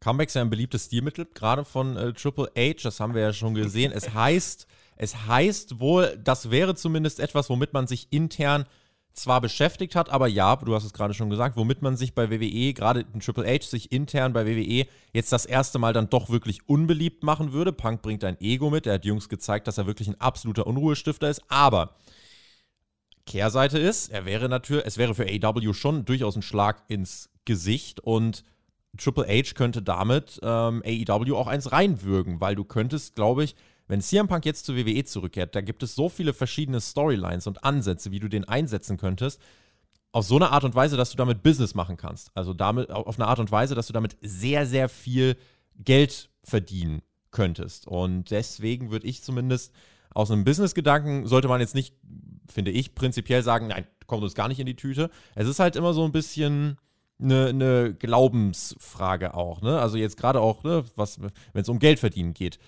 Speaker 1: Comebacks ja ein beliebtes Stilmittel, gerade von äh, Triple H, das haben wir ja schon gesehen. es heißt, es heißt wohl, das wäre zumindest etwas, womit man sich intern zwar beschäftigt hat, aber ja, du hast es gerade schon gesagt, womit man sich bei WWE, gerade in Triple H, sich intern bei WWE jetzt das erste Mal dann doch wirklich unbeliebt machen würde. Punk bringt ein Ego mit, er hat Jungs gezeigt, dass er wirklich ein absoluter Unruhestifter ist, aber Kehrseite ist, er wäre natürlich, es wäre für AEW schon durchaus ein Schlag ins Gesicht und Triple H könnte damit ähm, AEW auch eins reinwürgen, weil du könntest, glaube ich, wenn CM Punk jetzt zur WWE zurückkehrt, da gibt es so viele verschiedene Storylines und Ansätze, wie du den einsetzen könntest, auf so eine Art und Weise, dass du damit Business machen kannst. Also damit, auf eine Art und Weise, dass du damit sehr, sehr viel Geld verdienen könntest. Und deswegen würde ich zumindest aus einem Business-Gedanken sollte man jetzt nicht, finde ich, prinzipiell sagen, nein, kommt uns gar nicht in die Tüte. Es ist halt immer so ein bisschen eine, eine Glaubensfrage auch. Ne? Also jetzt gerade auch, ne, wenn es um Geld verdienen geht,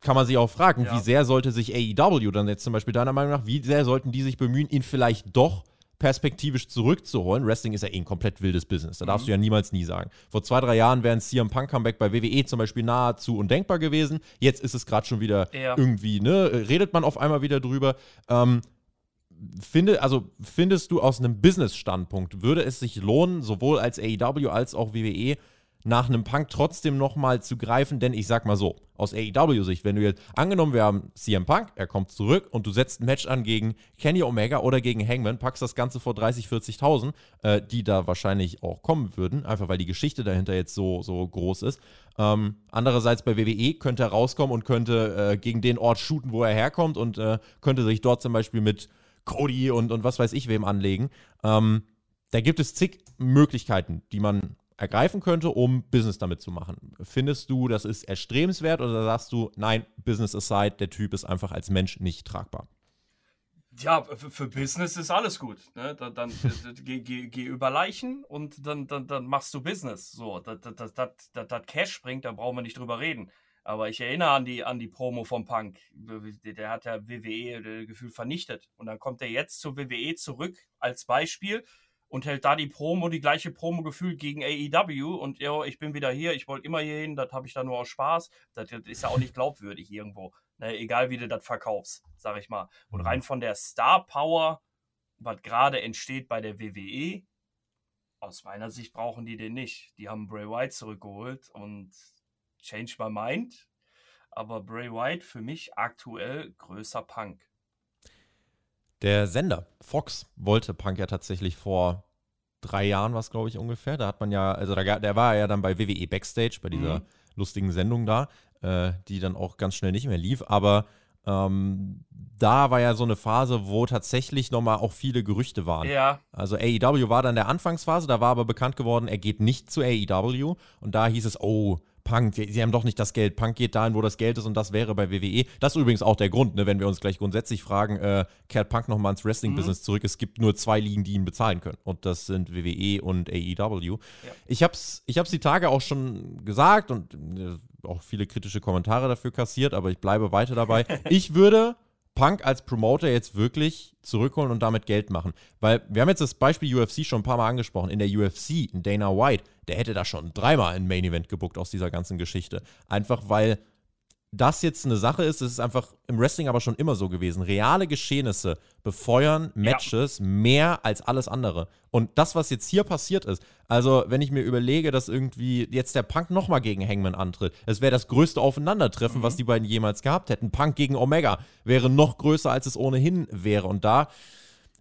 Speaker 1: kann man sich auch fragen, ja. wie sehr sollte sich AEW dann jetzt zum Beispiel deiner Meinung nach, wie sehr sollten die sich bemühen, ihn vielleicht doch perspektivisch zurückzuholen. Wrestling ist ja eh ein komplett wildes Business. Da darfst mhm. du ja niemals nie sagen. Vor zwei, drei Jahren wäre ein CM Punk Comeback bei WWE zum Beispiel nahezu undenkbar gewesen. Jetzt ist es gerade schon wieder ja. irgendwie, ne, redet man auf einmal wieder drüber. Ähm, finde, also findest du aus einem Business-Standpunkt, würde es sich lohnen, sowohl als AEW als auch WWE, nach einem Punk trotzdem nochmal zu greifen, denn ich sag mal so, aus AEW-Sicht, wenn du jetzt, angenommen, wir haben CM Punk, er kommt zurück und du setzt ein Match an gegen Kenny Omega oder gegen Hangman, packst das Ganze vor 30, 40.000, äh, die da wahrscheinlich auch kommen würden, einfach weil die Geschichte dahinter jetzt so, so groß ist. Ähm, andererseits bei WWE könnte er rauskommen und könnte äh, gegen den Ort shooten, wo er herkommt und äh, könnte sich dort zum Beispiel mit Cody und, und was weiß ich wem anlegen. Ähm, da gibt es zig Möglichkeiten, die man ergreifen könnte, um Business damit zu machen. Findest du, das ist erstrebenswert oder sagst du, nein, Business aside, der Typ ist einfach als Mensch nicht tragbar?
Speaker 2: Ja, für, für Business ist alles gut. Ne? Dann, dann geh, geh, geh, über Leichen und dann, dann, dann machst du Business. So, das Cash bringt, da brauchen wir nicht drüber reden. Aber ich erinnere an die, an die Promo vom Punk. Der hat ja WWE Gefühl vernichtet. Und dann kommt er jetzt zur WWE zurück als Beispiel und hält da die Promo, die gleiche Promo gefühlt gegen AEW und ja, ich bin wieder hier, ich wollte immer hier hin, das habe ich da nur aus Spaß. Das, das ist ja auch nicht glaubwürdig irgendwo. Ne, egal wie du das verkaufst, sag ich mal. Und rein von der Star Power, was gerade entsteht bei der WWE, aus meiner Sicht brauchen die den nicht. Die haben Bray White zurückgeholt und change my mind. Aber Bray White für mich aktuell größer Punk.
Speaker 1: Der Sender Fox wollte Punk ja tatsächlich vor drei Jahren, was glaube ich ungefähr. Da hat man ja, also da, der war ja dann bei WWE Backstage, bei dieser mhm. lustigen Sendung da, äh, die dann auch ganz schnell nicht mehr lief. Aber ähm, da war ja so eine Phase, wo tatsächlich nochmal auch viele Gerüchte waren.
Speaker 2: Ja.
Speaker 1: Also AEW war dann der Anfangsphase, da war aber bekannt geworden, er geht nicht zu AEW. Und da hieß es, oh, Punk, sie haben doch nicht das Geld. Punk geht dahin, wo das Geld ist und das wäre bei WWE. Das ist übrigens auch der Grund, ne, wenn wir uns gleich grundsätzlich fragen, äh, kehrt Punk nochmal ins Wrestling-Business mhm. zurück. Es gibt nur zwei Ligen, die ihn bezahlen können und das sind WWE und AEW. Ja. Ich habe es ich hab's die Tage auch schon gesagt und äh, auch viele kritische Kommentare dafür kassiert, aber ich bleibe weiter dabei. ich würde Punk als Promoter jetzt wirklich zurückholen und damit Geld machen. Weil wir haben jetzt das Beispiel UFC schon ein paar Mal angesprochen. In der UFC, in Dana White, der hätte da schon dreimal ein Main Event gebuckt aus dieser ganzen Geschichte. Einfach weil das jetzt eine Sache ist, das ist einfach im Wrestling aber schon immer so gewesen. Reale Geschehnisse befeuern Matches ja. mehr als alles andere. Und das, was jetzt hier passiert ist, also wenn ich mir überlege, dass irgendwie jetzt der Punk nochmal gegen Hangman antritt, es wäre das größte Aufeinandertreffen, mhm. was die beiden jemals gehabt hätten. Punk gegen Omega wäre noch größer, als es ohnehin wäre. Und da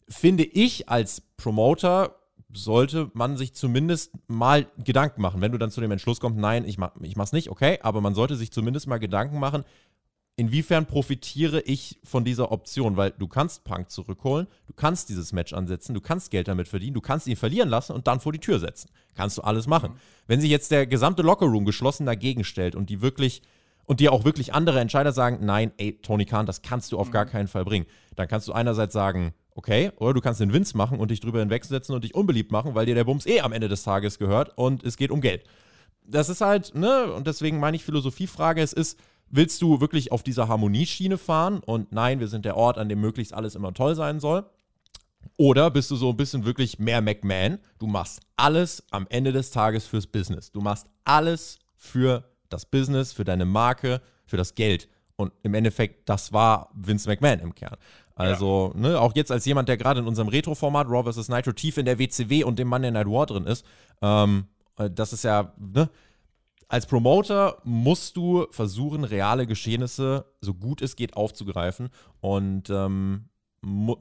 Speaker 1: finde ich als Promoter sollte man sich zumindest mal Gedanken machen. Wenn du dann zu dem Entschluss kommst, nein, ich, mach, ich mach's nicht, okay, aber man sollte sich zumindest mal Gedanken machen, inwiefern profitiere ich von dieser Option? Weil du kannst Punk zurückholen, du kannst dieses Match ansetzen, du kannst Geld damit verdienen, du kannst ihn verlieren lassen und dann vor die Tür setzen. Kannst du alles machen. Mhm. Wenn sich jetzt der gesamte Lockerroom geschlossen dagegen stellt und die wirklich und dir auch wirklich andere Entscheider sagen, nein, ey, Tony Khan, das kannst du auf mhm. gar keinen Fall bringen. Dann kannst du einerseits sagen, okay, oder du kannst den Vince machen und dich drüber hinwegsetzen und dich unbeliebt machen, weil dir der Bums eh am Ende des Tages gehört und es geht um Geld. Das ist halt, ne, und deswegen meine ich Philosophiefrage, es ist, willst du wirklich auf dieser Harmonieschiene fahren und nein, wir sind der Ort, an dem möglichst alles immer toll sein soll? Oder bist du so ein bisschen wirklich mehr McMahon? Du machst alles am Ende des Tages fürs Business. Du machst alles für das Business, für deine Marke, für das Geld. Und im Endeffekt, das war Vince McMahon im Kern. Also, ja. ne, auch jetzt als jemand, der gerade in unserem Retro-Format Raw vs. Nitro tief in der WCW und dem Monday Night War drin ist, ähm, äh, das ist ja, ne, als Promoter musst du versuchen, reale Geschehnisse so gut es geht aufzugreifen. Und ähm,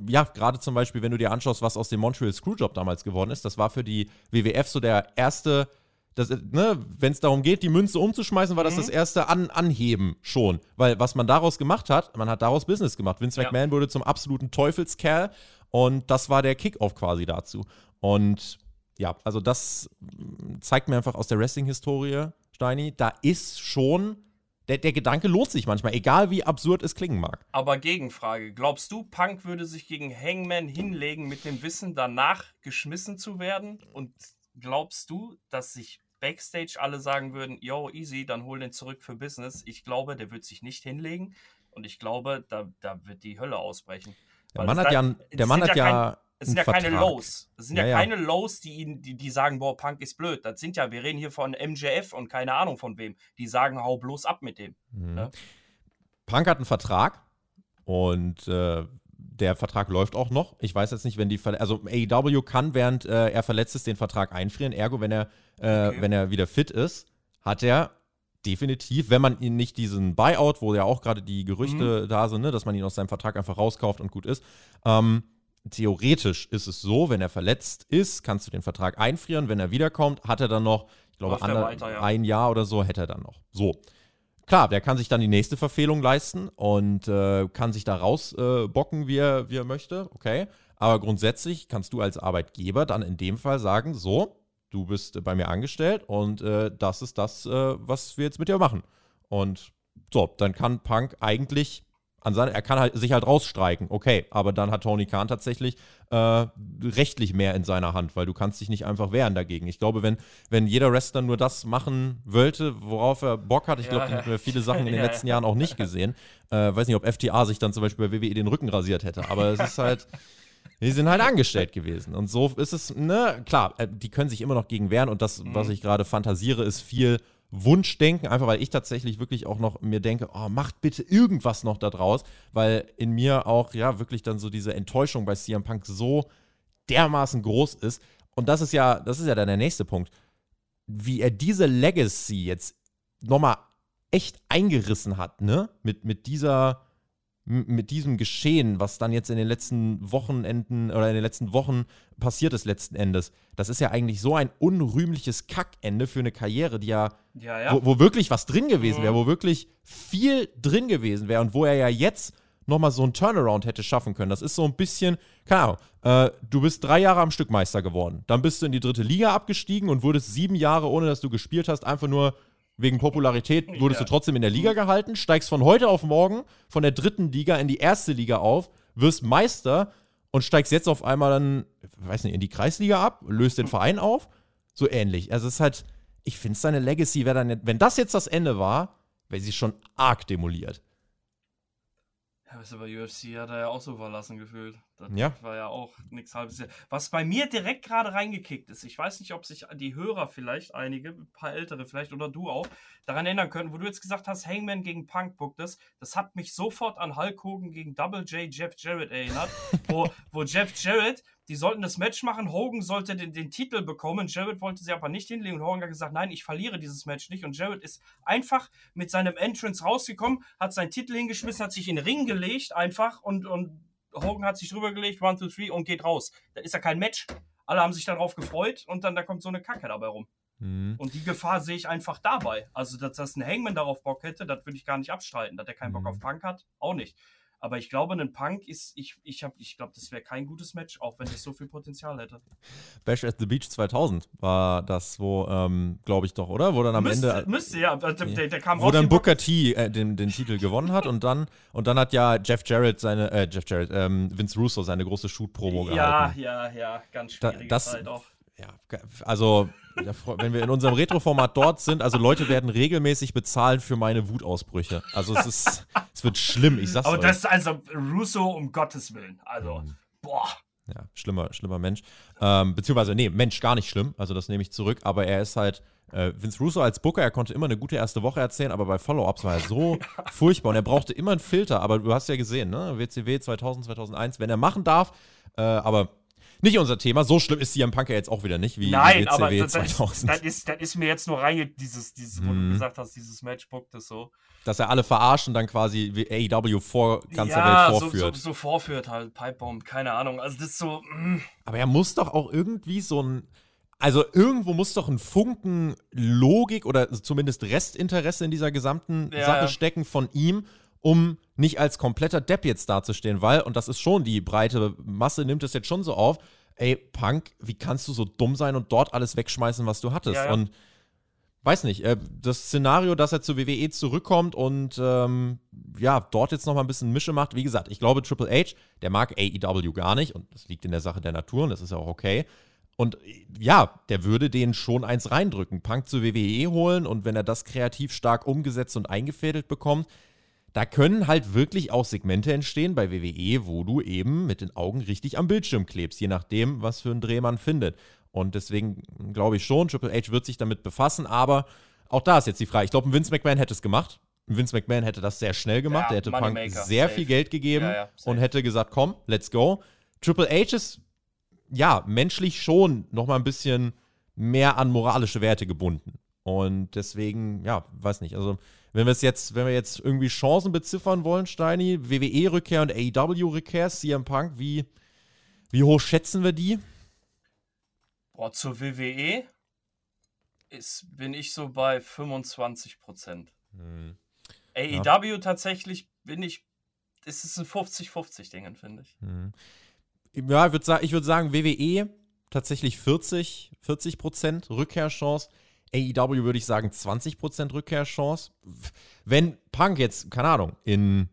Speaker 1: ja, gerade zum Beispiel, wenn du dir anschaust, was aus dem Montreal Screwjob damals geworden ist, das war für die WWF so der erste, ne, wenn es darum geht, die Münze umzuschmeißen, war das mhm. das erste An Anheben schon. Weil was man daraus gemacht hat, man hat daraus Business gemacht. Vince ja. McMahon wurde zum absoluten Teufelskerl und das war der Kickoff quasi dazu. Und ja, also das zeigt mir einfach aus der Wrestling-Historie, Steini, da ist schon der, der Gedanke lohnt sich manchmal, egal wie absurd es klingen mag.
Speaker 2: Aber Gegenfrage: Glaubst du, Punk würde sich gegen Hangman hinlegen mit dem Wissen, danach geschmissen zu werden? Und glaubst du, dass sich Backstage alle sagen würden: Yo, easy, dann hol den zurück für Business? Ich glaube, der wird sich nicht hinlegen. Und ich glaube, da, da wird die Hölle ausbrechen.
Speaker 1: Der Mann hat ja, der Mann hat ja
Speaker 2: es sind ja Vertrag. keine Lows. Es sind ja, ja, keine Lows, die, ihn, die, die sagen, boah, Punk ist blöd. Das sind ja, wir reden hier von MJF und keine Ahnung von wem. Die sagen, hau bloß ab mit dem. Mhm. Ne?
Speaker 1: Punk hat einen Vertrag und äh, der Vertrag läuft auch noch. Ich weiß jetzt nicht, wenn die Ver also AEW kann, während äh, er verletzt ist, den Vertrag einfrieren. Ergo, wenn er, äh, okay. wenn er wieder fit ist, hat er definitiv, wenn man ihn nicht diesen Buyout, wo ja auch gerade die Gerüchte mhm. da sind, ne, dass man ihn aus seinem Vertrag einfach rauskauft und gut ist, ähm, theoretisch ist es so, wenn er verletzt ist, kannst du den Vertrag einfrieren. Wenn er wiederkommt, hat er dann noch, ich glaube, weiter, ja. ein Jahr oder so hätte er dann noch. So. Klar, der kann sich dann die nächste Verfehlung leisten und äh, kann sich da rausbocken, äh, wie, er, wie er möchte. Okay. Aber grundsätzlich kannst du als Arbeitgeber dann in dem Fall sagen: So, du bist bei mir angestellt und äh, das ist das, äh, was wir jetzt mit dir machen. Und so, dann kann Punk eigentlich seine, er kann halt, sich halt rausstreiken, okay, aber dann hat Tony Khan tatsächlich äh, rechtlich mehr in seiner Hand, weil du kannst dich nicht einfach wehren dagegen. Ich glaube, wenn, wenn jeder Wrestler nur das machen wollte, worauf er Bock hat, ich glaube, ja. wir viele Sachen in den letzten Jahren auch nicht gesehen. Äh, weiß nicht, ob FTA sich dann zum Beispiel bei WWE den Rücken rasiert hätte, aber es ist halt. Die sind halt angestellt gewesen. Und so ist es, ne, klar, äh, die können sich immer noch gegen wehren und das, was mhm. ich gerade fantasiere, ist viel Wunschdenken, einfach weil ich tatsächlich wirklich auch noch mir denke, oh, macht bitte irgendwas noch da draus, weil in mir auch ja wirklich dann so diese Enttäuschung bei CM Punk so dermaßen groß ist. Und das ist ja, das ist ja dann der nächste Punkt. Wie er diese Legacy jetzt nochmal echt eingerissen hat, ne? Mit, mit dieser, mit diesem Geschehen, was dann jetzt in den letzten Wochenenden oder in den letzten Wochen passiert ist letzten Endes, das ist ja eigentlich so ein unrühmliches Kackende für eine Karriere, die ja, ja, ja. Wo, wo, wirklich was drin gewesen wäre, mhm. wo wirklich viel drin gewesen wäre und wo er ja jetzt nochmal so einen Turnaround hätte schaffen können. Das ist so ein bisschen, keine Ahnung, äh, du bist drei Jahre am Stück Meister geworden, dann bist du in die dritte Liga abgestiegen und wurdest sieben Jahre, ohne dass du gespielt hast, einfach nur wegen Popularität wurdest ja. du trotzdem in der Liga gehalten, steigst von heute auf morgen von der dritten Liga in die erste Liga auf, wirst Meister und steigst jetzt auf einmal dann, weiß nicht, in die Kreisliga ab, löst den Verein auf. So ähnlich. Also es ist halt, ich finde seine Legacy wäre dann, wenn das jetzt das Ende war, wäre sie schon arg demoliert.
Speaker 2: Ja, aber UFC hat er ja auch so verlassen gefühlt. Das
Speaker 1: ja.
Speaker 2: war ja auch nichts halbes. Was bei mir direkt gerade reingekickt ist, ich weiß nicht, ob sich die Hörer vielleicht, einige, ein paar ältere vielleicht oder du auch, daran erinnern können, wo du jetzt gesagt hast, Hangman gegen Punk bookt das. Das hat mich sofort an Hulk Hogan gegen Double J Jeff Jarrett erinnert, wo, wo Jeff Jarrett die sollten das Match machen. Hogan sollte den, den Titel bekommen. Jared wollte sie aber nicht hinlegen. Und Hogan hat gesagt, nein, ich verliere dieses Match nicht. Und Jared ist einfach mit seinem Entrance rausgekommen, hat seinen Titel hingeschmissen, hat sich in den Ring gelegt einfach und, und Hogan hat sich drüber gelegt, one, two, three und geht raus. Da ist ja kein Match. Alle haben sich darauf gefreut und dann da kommt so eine Kacke dabei rum. Mhm. Und die Gefahr sehe ich einfach dabei. Also, dass, dass ein Hangman darauf Bock hätte, das würde ich gar nicht abstreiten. Dass er keinen Bock mhm. auf Punk hat, auch nicht. Aber ich glaube, ein Punk ist, ich, ich, ich glaube, das wäre kein gutes Match, auch wenn es so viel Potenzial hätte.
Speaker 1: Bash at the Beach 2000 war das, wo, ähm, glaube ich doch, oder? Wo dann am
Speaker 2: müsste,
Speaker 1: Ende.
Speaker 2: Müsste, ja. Der, der, der kam
Speaker 1: wo dann Booker T äh, den, den Titel gewonnen hat und dann, und dann hat ja Jeff Jarrett seine, äh, Jeff Jarrett, ähm, Vince Russo seine große Shoot-Promo
Speaker 2: gehalten. Ja, ja, ja, ganz schwierige da,
Speaker 1: das, Zeit auch. Ja, also wenn wir in unserem Retro-Format dort sind, also Leute werden regelmäßig bezahlen für meine Wutausbrüche. Also es ist, es wird schlimm, ich sag's
Speaker 2: Aber euch. das ist also Russo um Gottes Willen. Also, mhm. boah.
Speaker 1: Ja, schlimmer, schlimmer Mensch. Ähm, beziehungsweise, nee, Mensch gar nicht schlimm, also das nehme ich zurück, aber er ist halt, äh, Vince Russo als Booker, er konnte immer eine gute erste Woche erzählen, aber bei Follow-Ups war er so furchtbar und er brauchte immer einen Filter, aber du hast ja gesehen, ne, WCW 2000, 2001, wenn er machen darf, äh, aber Nicht unser Thema. So schlimm ist CM Punk ja jetzt auch wieder nicht wie
Speaker 2: Nein, aber das,
Speaker 1: 2000.
Speaker 2: Das, ist, das ist mir jetzt nur reinge, dieses, dieses wo
Speaker 1: Mhm.
Speaker 2: du gesagt hast, dieses Matchbook, das so.
Speaker 1: Dass er alle verarscht und dann quasi wie AEW vor ganzer
Speaker 2: ja,
Speaker 1: Welt
Speaker 2: so,
Speaker 1: vorführt.
Speaker 2: so, so vorführt halt, Pipebomb, keine Ahnung. Also das ist so, mm,
Speaker 1: Aber er muss doch auch irgendwie so ein. Also irgendwo muss doch ein Funken Logik oder zumindest Restinteresse in dieser gesamten
Speaker 2: Ja,
Speaker 1: Sache
Speaker 2: ja.
Speaker 1: stecken von ihm, um nicht als kompletter Depp jetzt dazustehen, weil, und das ist schon, die breite Masse nimmt es jetzt schon so auf, ey, Punk, wie kannst du so dumm sein und dort alles wegschmeißen, was du hattest?
Speaker 2: Ja, ja.
Speaker 1: Und weiß nicht, äh, das Szenario, dass er zur WWE zurückkommt und ähm, ja, dort jetzt noch mal ein bisschen Mische macht, wie gesagt, ich glaube, Triple H, der mag AEW gar nicht und das liegt in der Sache der Natur und das ist ja auch okay. Und äh, ja, der würde denen schon eins reindrücken, Punk zur WWE holen und wenn er das kreativ stark umgesetzt und eingefädelt bekommt, da können halt wirklich auch Segmente entstehen bei WWE, wo du eben mit den Augen richtig am Bildschirm klebst, je nachdem, was für ein Dreh man findet. Und deswegen glaube ich schon, Triple H wird sich damit befassen, aber auch da ist jetzt die Frage. Ich glaube, ein Vince McMahon hätte es gemacht. Ein Vince McMahon hätte das sehr schnell gemacht.
Speaker 2: Ja,
Speaker 1: Der hätte Punk
Speaker 2: Moneymaker,
Speaker 1: sehr
Speaker 2: safe.
Speaker 1: viel Geld gegeben
Speaker 2: Ja, ja,
Speaker 1: und hätte gesagt, komm, let's go. Triple H ist, ja, menschlich schon noch mal ein bisschen mehr an moralische Werte gebunden. Und deswegen, ja, weiß nicht. Also, wenn wir es jetzt, wenn wir jetzt irgendwie Chancen beziffern wollen, Steini, WWE-Rückkehr und AEW-Rückkehr, CM Punk, wie, wie hoch schätzen wir die?
Speaker 2: boah, zur WWE ist, bin ich so bei 25 Prozent.
Speaker 1: Hm.
Speaker 2: AEW tatsächlich bin ich, es ist ein 50-50-Ding, finde ich.
Speaker 1: Hm. Ja, ich würde sa würd sagen, WWE tatsächlich 40, 40 Prozent Rückkehrchance. AEW würde ich sagen 20 Prozent Rückkehrchance. Wenn Punk jetzt, keine Ahnung, in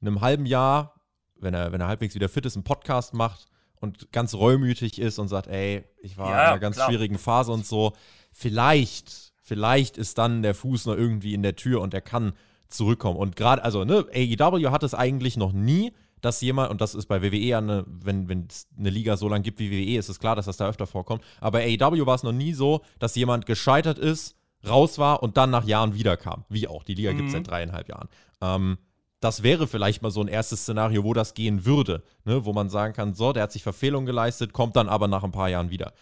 Speaker 1: einem halben Jahr, wenn er, wenn er halbwegs wieder fit ist, einen Podcast macht und ganz reumütig ist und sagt, ey, ich war
Speaker 2: Ja,
Speaker 1: in einer ganz
Speaker 2: klar.
Speaker 1: schwierigen Phase und so, vielleicht, vielleicht ist dann der Fuß noch irgendwie in der Tür und er kann zurückkommen. Und gerade, also, ne, AEW hat es eigentlich noch nie, dass jemand, und das ist bei WWE eine, wenn wenn es eine Liga so lang gibt wie WWE, ist es klar, dass das da öfter vorkommt. Aber bei AEW war es noch nie so, dass jemand gescheitert ist, raus war und dann nach Jahren wiederkam. Wie auch. Die Liga gibt es
Speaker 2: Mhm.
Speaker 1: seit dreieinhalb Jahren. Ähm, das wäre vielleicht mal so ein erstes Szenario, wo das gehen würde, ne? wo man sagen kann, so, der hat sich Verfehlung geleistet, kommt dann aber nach ein paar Jahren wieder.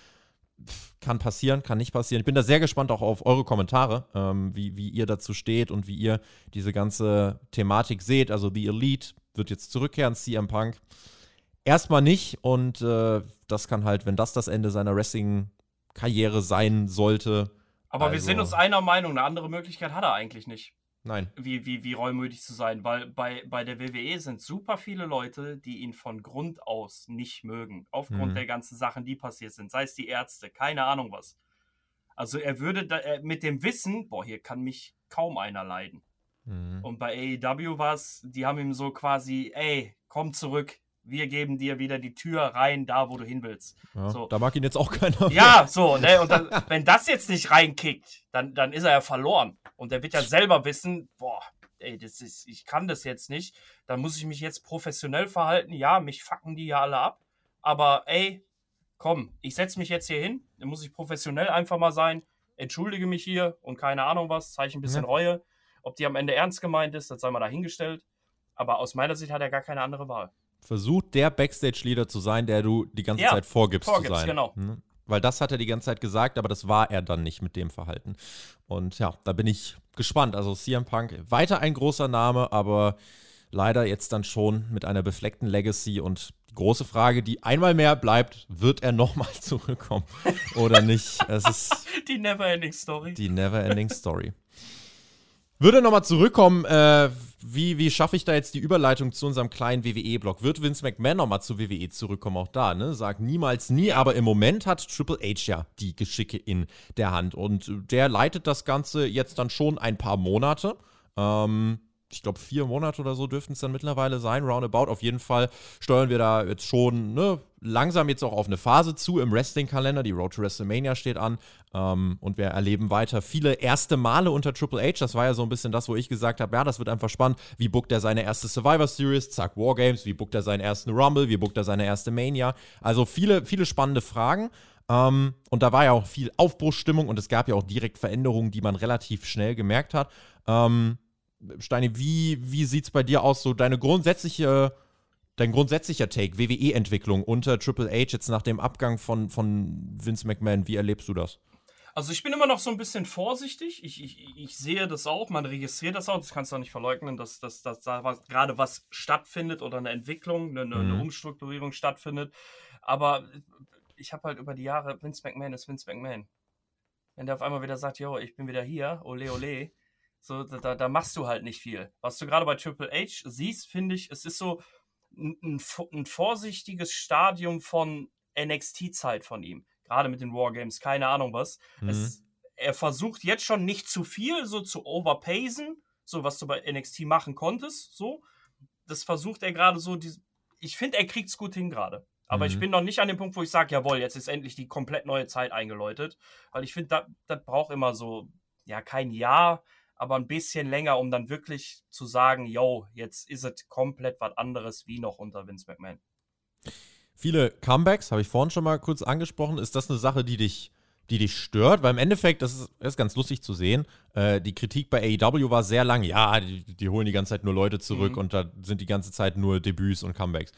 Speaker 1: Pff, Kann passieren, kann nicht passieren. Ich bin da sehr gespannt auch auf eure Kommentare, ähm, wie, wie ihr dazu steht und wie ihr diese ganze Thematik seht. Also The Elite wird jetzt zurückkehren, CM Punk. Erstmal nicht und äh, das kann halt, wenn das das Ende seiner Wrestling-Karriere sein sollte,
Speaker 2: Aber wir
Speaker 1: Also-
Speaker 2: sind uns einer Meinung, eine andere Möglichkeit hat er eigentlich nicht.
Speaker 1: nein.
Speaker 2: wie, wie, wie reumütig zu sein, weil bei, bei der WWE sind super viele Leute, die ihn von Grund aus nicht mögen, aufgrund
Speaker 1: Mhm.
Speaker 2: der ganzen Sachen, die passiert sind, sei es die Ärzte, keine Ahnung was. Also er würde da, er, mit dem Wissen, boah, hier kann mich kaum einer leiden.
Speaker 1: Mhm.
Speaker 2: Und bei AEW war es, die haben ihm so quasi, ey, komm zurück, wir geben dir wieder die Tür rein, da wo du hin willst.
Speaker 1: Ja,
Speaker 2: so.
Speaker 1: Da mag ihn jetzt auch keiner.
Speaker 2: Ja, so, ne? Und dann, wenn das jetzt nicht reinkickt, dann, dann ist er ja verloren. Und er wird ja selber wissen, boah, ey, das ist, ich kann das jetzt nicht. Dann muss ich mich jetzt professionell verhalten. Ja, mich fucken die ja alle ab. Aber ey, komm, ich setze mich jetzt hier hin. Dann muss ich professionell einfach mal sein. Entschuldige mich hier und keine Ahnung was, zeige ein bisschen
Speaker 1: Ja.
Speaker 2: Reue. Ob die am Ende ernst gemeint ist, das sei mal dahingestellt. Aber aus meiner Sicht hat er gar keine andere Wahl.
Speaker 1: Versucht der Backstage-Leader zu sein, der du die ganze
Speaker 2: Ja,
Speaker 1: Zeit vorgibst,
Speaker 2: vorgibst,
Speaker 1: zu sein.
Speaker 2: genau.
Speaker 1: Ne? Weil das hat er die ganze Zeit gesagt, aber das war er dann nicht mit dem Verhalten. Und ja, da bin ich gespannt. Also CM Punk, weiter ein großer Name, aber leider jetzt dann schon mit einer befleckten Legacy. Und die große Frage, die einmal mehr bleibt, wird er nochmal zurückkommen oder nicht? Es ist
Speaker 2: Die Neverending Story.
Speaker 1: die Never-Ending Story. Würde nochmal zurückkommen, äh, wie, wie schaffe ich da jetzt die Überleitung zu unserem kleinen WWE-Blog? Wird Vince McMahon nochmal zu WWE zurückkommen? Auch da, ne? Sagt niemals nie, aber im Moment hat Triple H ja die Geschicke in der Hand. Und der leitet das Ganze jetzt dann schon ein paar Monate. Ähm, ich glaube, vier Monate oder so dürften es dann mittlerweile sein, roundabout. Auf jeden Fall steuern wir da jetzt schon ne, langsam jetzt auch auf eine Phase zu im Wrestling-Kalender. Die Road to WrestleMania steht an. Ähm, und wir erleben weiter viele erste Male unter Triple H. Das war ja so ein bisschen das, wo ich gesagt habe, ja, das wird einfach spannend. Wie bookt er seine erste Survivor Series? Zack, Wargames. Wie bookt er seinen ersten Rumble? Wie bookt er seine erste Mania? Also viele, viele spannende Fragen. Ähm, und da war ja auch viel Aufbruchsstimmung und es gab ja auch direkt Veränderungen, die man relativ schnell gemerkt hat. Ähm, Steini, wie, wie sieht es bei dir aus, so deine grundsätzliche dein grundsätzlicher Take, WWE-Entwicklung unter Triple H jetzt nach dem Abgang von, von Vince McMahon, wie erlebst du das?
Speaker 2: Also ich bin immer noch so ein bisschen vorsichtig. Ich, ich, ich sehe das auch, man registriert das auch. Das kannst du auch nicht verleugnen, dass, dass, dass da was, gerade was stattfindet oder eine Entwicklung, eine, eine mhm. Umstrukturierung stattfindet. Aber ich habe halt über die Jahre, Vince McMahon ist Vince McMahon. Wenn der auf einmal wieder sagt, yo, ich bin wieder hier, ole ole, so, da, da machst du halt nicht viel. Was du gerade bei Triple H siehst, finde ich, es ist so ein, ein, ein vorsichtiges Stadium von NXT-Zeit von ihm gerade mit den Wargames, keine Ahnung was. Mhm. Es, er versucht jetzt schon nicht zu viel, so zu overpacen, so was du bei NXT machen konntest, so. Das versucht er gerade so, die, ich finde, er kriegt es gut hin gerade. Aber mhm. ich bin noch nicht an dem Punkt, wo ich sage, jawohl, jetzt ist endlich die komplett neue Zeit eingeläutet. Weil ich finde, das braucht immer so, ja, kein Jahr, aber ein bisschen länger, um dann wirklich zu sagen, yo, jetzt ist es komplett was anderes wie noch unter Vince McMahon
Speaker 1: viele Comebacks, habe ich vorhin schon mal kurz angesprochen. Ist das eine Sache, die dich, die dich stört? Weil im Endeffekt, das ist, das ist ganz lustig zu sehen, äh, die Kritik bei AEW war sehr lang, ja, die, die, holen die ganze Zeit nur Leute zurück mhm. und da sind die ganze Zeit nur Debüts und Comebacks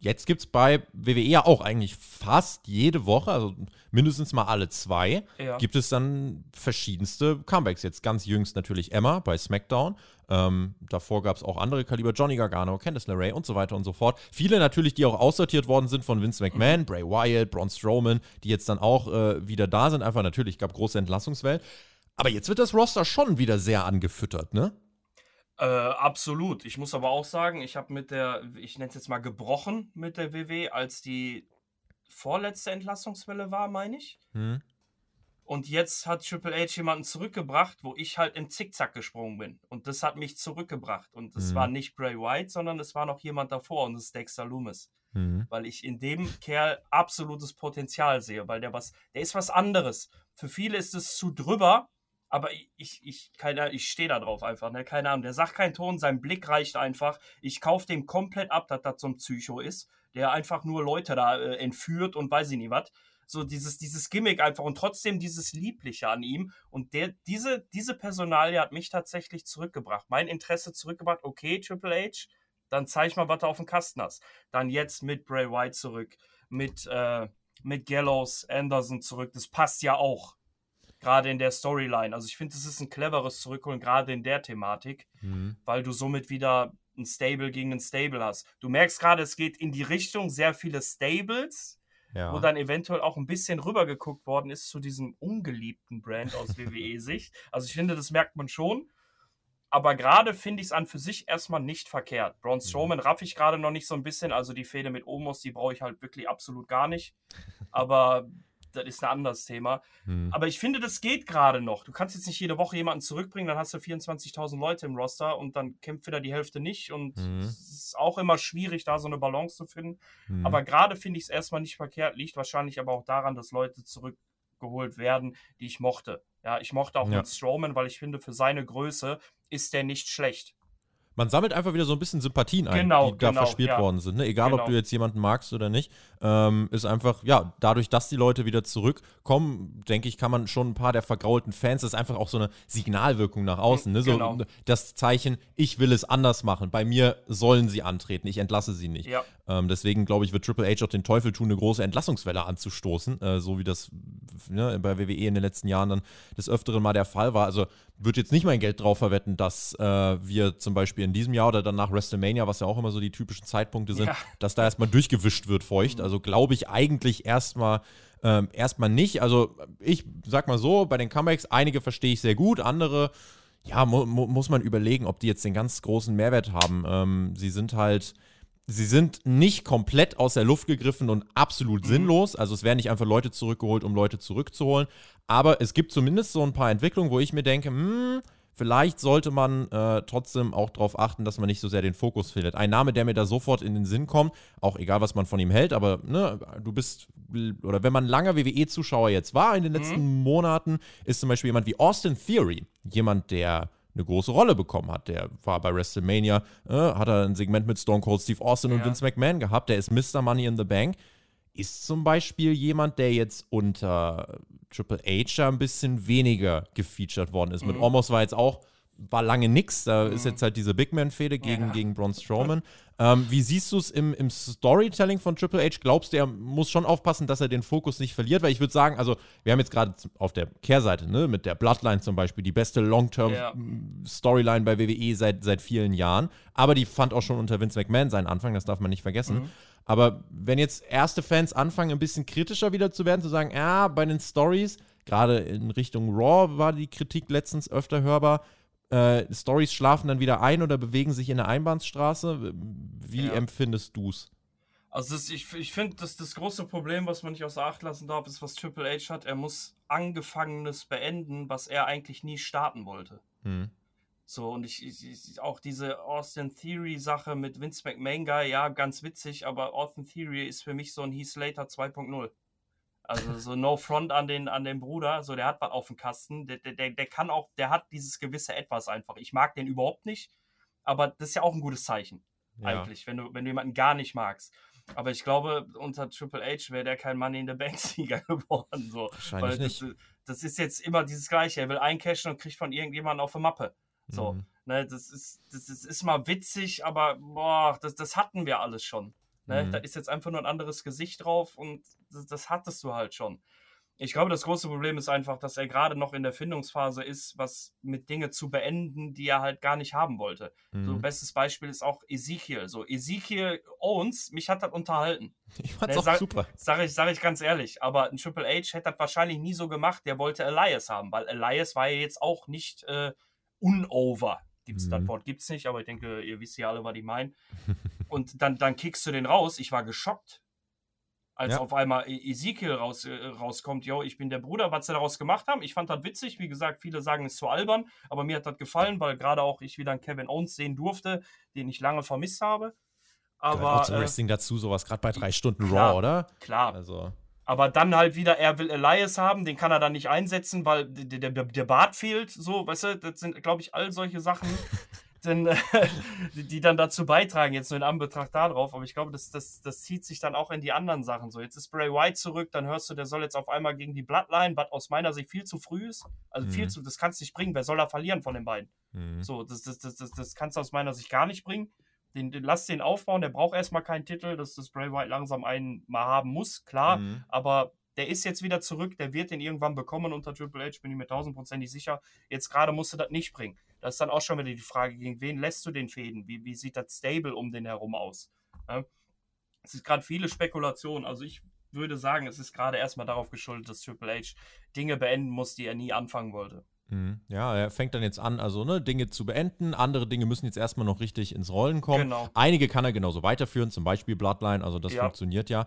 Speaker 1: jetzt gibt es bei WWE ja auch eigentlich fast jede Woche, also mindestens mal alle zwei, ja. gibt es dann verschiedenste Comebacks. Jetzt ganz jüngst natürlich Emma bei SmackDown. Ähm, davor gab es auch andere Kaliber, Johnny Gargano, Candice LeRae und so weiter und so fort. Viele natürlich, die auch aussortiert worden sind von Vince McMahon, mhm. Bray Wyatt, Braun Strowman, die jetzt dann auch äh, wieder da sind. Einfach natürlich, gab große Entlassungswellen. Aber jetzt wird das Roster schon wieder sehr angefüttert, ne?
Speaker 2: Äh, absolut. Ich muss aber auch sagen, ich habe mit der, ich nenne es jetzt mal gebrochen mit der WW, als die vorletzte Entlassungswelle war, meine ich. Hm. Und jetzt hat Triple H jemanden zurückgebracht, wo ich halt im Zickzack gesprungen bin. Und das hat mich zurückgebracht. Und es hm. war nicht Bray White, sondern es war noch jemand davor und das ist Dexter Loomis. Hm. Weil ich in dem Kerl absolutes Potenzial sehe, weil der was, der ist was anderes. Für viele ist es zu drüber, aber ich, ich, keine, ich stehe da drauf einfach, ne? Keine Ahnung. Der sagt keinen Ton, sein Blick reicht einfach. Ich kaufe dem komplett ab, dass das so ein Psycho ist, der einfach nur Leute da äh, entführt und weiß ich nicht was. So dieses, dieses Gimmick einfach und trotzdem dieses Liebliche an ihm. Und der, diese, diese Personalie hat mich tatsächlich zurückgebracht. Mein Interesse zurückgebracht, okay, Triple H, dann zeig mal, was du auf dem Kasten hast. Dann jetzt mit Bray White zurück, mit, äh, mit Gallows, Anderson zurück. Das passt ja auch gerade in der Storyline. Also ich finde, es ist ein cleveres Zurückholen, gerade in der Thematik, mhm. weil du somit wieder ein Stable gegen ein Stable hast. Du merkst gerade, es geht in die Richtung sehr viele Stables, ja. wo dann eventuell auch ein bisschen rübergeguckt worden ist zu diesem ungeliebten Brand aus WWE-Sicht. Also ich finde, das merkt man schon. Aber gerade finde ich es an für sich erstmal nicht verkehrt. Braun mhm. Strowman raff ich gerade noch nicht so ein bisschen. Also die Fehde mit Omos, die brauche ich halt wirklich absolut gar nicht. Aber das ist ein anderes Thema. Hm. Aber ich finde, das geht gerade noch. Du kannst jetzt nicht jede Woche jemanden zurückbringen, dann hast du 24.000 Leute im Roster und dann kämpft wieder die Hälfte nicht. Und hm. es ist auch immer schwierig, da so eine Balance zu finden. Hm. Aber gerade finde ich es erstmal nicht verkehrt, liegt wahrscheinlich aber auch daran, dass Leute zurückgeholt werden, die ich mochte. Ja, ich mochte auch ja. Strowman, weil ich finde, für seine Größe ist der nicht schlecht
Speaker 1: man sammelt einfach wieder so ein bisschen Sympathien ein, genau, die da genau, verspielt ja. worden sind. Ne? Egal, genau. ob du jetzt jemanden magst oder nicht, ähm, ist einfach, ja, dadurch, dass die Leute wieder zurückkommen, denke ich, kann man schon ein paar der vergraulten Fans, das ist einfach auch so eine Signalwirkung nach außen. Ne? So genau. das Zeichen, ich will es anders machen. Bei mir sollen sie antreten, ich entlasse sie nicht. Ja. Ähm, deswegen, glaube ich, wird Triple H auch den Teufel tun, eine große Entlassungswelle anzustoßen, äh, so wie das ne, bei WWE in den letzten Jahren dann des Öfteren mal der Fall war. Also würde jetzt nicht mein Geld drauf verwetten, dass äh, wir zum Beispiel in diesem Jahr oder dann nach WrestleMania, was ja auch immer so die typischen Zeitpunkte sind, ja. dass da erstmal durchgewischt wird feucht. Mhm. Also glaube ich eigentlich erstmal ähm, erstmal nicht. Also ich sag mal so, bei den Comebacks, einige verstehe ich sehr gut, andere ja, mu mu muss man überlegen, ob die jetzt den ganz großen Mehrwert haben. Ähm, sie sind halt sie sind nicht komplett aus der Luft gegriffen und absolut mhm. sinnlos. Also es werden nicht einfach Leute zurückgeholt, um Leute zurückzuholen. Aber es gibt zumindest so ein paar Entwicklungen, wo ich mir denke, hm, vielleicht sollte man äh, trotzdem auch darauf achten, dass man nicht so sehr den Fokus findet. Ein Name, der mir da sofort in den Sinn kommt, auch egal, was man von ihm hält, aber ne, du bist, oder wenn man langer WWE-Zuschauer jetzt war in den letzten mhm. Monaten, ist zum Beispiel jemand wie Austin Theory. Jemand, der eine große Rolle bekommen hat. Der war bei WrestleMania, äh, hat er ein Segment mit Stone Cold Steve Austin ja. und Vince McMahon gehabt. Der ist Mr. Money in the Bank. Ist zum Beispiel jemand, der jetzt unter Triple H ein bisschen weniger gefeatured worden ist. Mhm. Mit Omos war jetzt auch war lange nix. Da mhm. ist jetzt halt diese Big Man-Fehde gegen, ja. gegen Braun Strowman. ähm, wie siehst du es im, im Storytelling von Triple H? Glaubst du, er muss schon aufpassen, dass er den Fokus nicht verliert? Weil ich würde sagen, also wir haben jetzt gerade auf der Kehrseite, ne, mit der Bloodline zum Beispiel, die beste Long-Term-Storyline ja. bei WWE seit, seit vielen Jahren. Aber die fand auch schon unter Vince McMahon seinen Anfang, das darf man nicht vergessen. Mhm. Aber wenn jetzt erste Fans anfangen, ein bisschen kritischer wieder zu werden, zu sagen, ja, bei den Stories, gerade in Richtung Raw war die Kritik letztens öfter hörbar, äh, Stories schlafen dann wieder ein oder bewegen sich in der Einbahnstraße. Wie ja. empfindest du es?
Speaker 2: Also das, ich, ich finde, dass das große Problem, was man nicht außer Acht lassen darf, ist, was Triple H hat. Er muss Angefangenes beenden, was er eigentlich nie starten wollte. Hm. So, und ich, ich, auch diese Austin Theory Sache mit Vince McMahon Guy, ja, ganz witzig, aber Austin Theory ist für mich so ein Heath Slater 2.0. Also so no front an den, an den Bruder, so der hat was auf dem Kasten, der, der, der kann auch, der hat dieses gewisse Etwas einfach. Ich mag den überhaupt nicht, aber das ist ja auch ein gutes Zeichen, ja. eigentlich, wenn du, wenn du jemanden gar nicht magst. Aber ich glaube, unter Triple H wäre der kein Money in the Bank Sieger geworden. So.
Speaker 1: Wahrscheinlich Weil
Speaker 2: das, nicht. Das ist jetzt immer dieses Gleiche. Er will eincashen und kriegt von irgendjemandem auf eine Mappe. So, mhm. ne, das ist, das ist, ist mal witzig, aber boah, das, das hatten wir alles schon. Ne? Mhm. Da ist jetzt einfach nur ein anderes Gesicht drauf und das, das hattest du halt schon. Ich glaube, das große Problem ist einfach, dass er gerade noch in der Findungsphase ist, was mit Dinge zu beenden, die er halt gar nicht haben wollte. Mhm. So ein bestes Beispiel ist auch Ezekiel. So Ezekiel Owens, mich hat das unterhalten.
Speaker 1: Ich fand's ne, auch sag, super.
Speaker 2: Sag ich, sag ich ganz ehrlich. Aber ein Triple H hätte das wahrscheinlich nie so gemacht. Der wollte Elias haben, weil Elias war ja jetzt auch nicht äh, unover. Gibt's mhm. das Wort? Gibt's nicht, aber ich denke, ihr wisst ja alle, was ich meine. Und dann, dann kickst du den raus. Ich war geschockt, als ja. auf einmal e- Ezekiel raus, äh, rauskommt. Jo, ich bin der Bruder, was sie daraus gemacht haben. Ich fand das witzig. Wie gesagt, viele sagen, es ist zu albern, aber mir hat das gefallen, weil gerade auch ich wieder einen Kevin Owens sehen durfte, den ich lange vermisst habe. Aber. Gehört
Speaker 1: auch zum
Speaker 2: äh,
Speaker 1: Wrestling dazu, sowas gerade bei drei Stunden klar, Raw, oder?
Speaker 2: Klar. Also. Aber dann halt wieder, er will Elias haben, den kann er dann nicht einsetzen, weil der, der, der Bart fehlt. So, weißt du, das sind, glaube ich, all solche Sachen, denn, äh, die dann dazu beitragen, jetzt nur in Anbetracht darauf. Aber ich glaube, das, das, das zieht sich dann auch in die anderen Sachen. So, jetzt ist Bray White zurück, dann hörst du, der soll jetzt auf einmal gegen die Bloodline, was aus meiner Sicht viel zu früh ist. Also mhm. viel zu, das kannst du nicht bringen. Wer soll da verlieren von den beiden? Mhm. So, das, das, das, das, das kannst du aus meiner Sicht gar nicht bringen. Den, den, lass den aufbauen, der braucht erstmal keinen Titel, dass das Bray White langsam einen mal haben muss, klar. Mhm. Aber der ist jetzt wieder zurück, der wird den irgendwann bekommen unter Triple H, bin ich mir tausendprozentig sicher. Jetzt gerade musst du das nicht bringen. Das ist dann auch schon wieder die Frage, gegen wen lässt du den Fäden? Wie, wie sieht das Stable um den herum aus? Ja? Es ist gerade viele Spekulationen. Also ich würde sagen, es ist gerade erstmal darauf geschuldet, dass Triple H Dinge beenden muss, die er nie anfangen wollte.
Speaker 1: Mhm. Ja, er fängt dann jetzt an, also ne, Dinge zu beenden. Andere Dinge müssen jetzt erstmal noch richtig ins Rollen kommen. Genau. Einige kann er genauso weiterführen, zum Beispiel Bloodline, also das ja. funktioniert ja.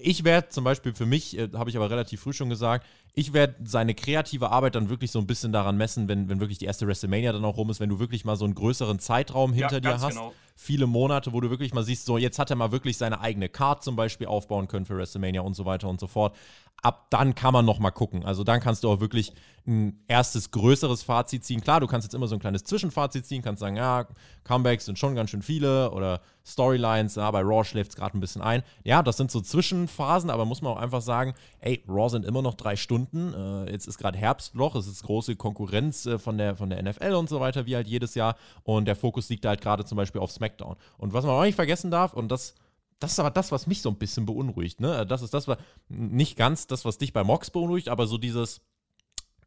Speaker 1: Ich werde zum Beispiel für mich, äh, habe ich aber relativ früh schon gesagt, ich werde seine kreative Arbeit dann wirklich so ein bisschen daran messen, wenn, wenn wirklich die erste WrestleMania dann auch rum ist, wenn du wirklich mal so einen größeren Zeitraum hinter ja, dir hast. Genau. Viele Monate, wo du wirklich mal siehst, so jetzt hat er mal wirklich seine eigene Card zum Beispiel aufbauen können für WrestleMania und so weiter und so fort. Ab dann kann man noch mal gucken. Also dann kannst du auch wirklich ein erstes größeres Fazit ziehen. Klar, du kannst jetzt immer so ein kleines Zwischenfazit ziehen, kannst sagen, ja, Comebacks sind schon ganz schön viele oder Storylines, ja, bei Raw schläft es gerade ein bisschen ein. Ja, das sind so Zwischenphasen, aber muss man auch einfach sagen, ey, Raw sind immer noch drei Stunden. Äh, jetzt ist gerade Herbstloch, es ist große Konkurrenz äh, von, der, von der NFL und so weiter, wie halt jedes Jahr. Und der Fokus liegt halt gerade zum Beispiel auf SmackDown. Und was man auch nicht vergessen darf, und das das ist aber das, was mich so ein bisschen beunruhigt. Ne? Das ist das, was nicht ganz das, was dich bei Mox beunruhigt, aber so dieses,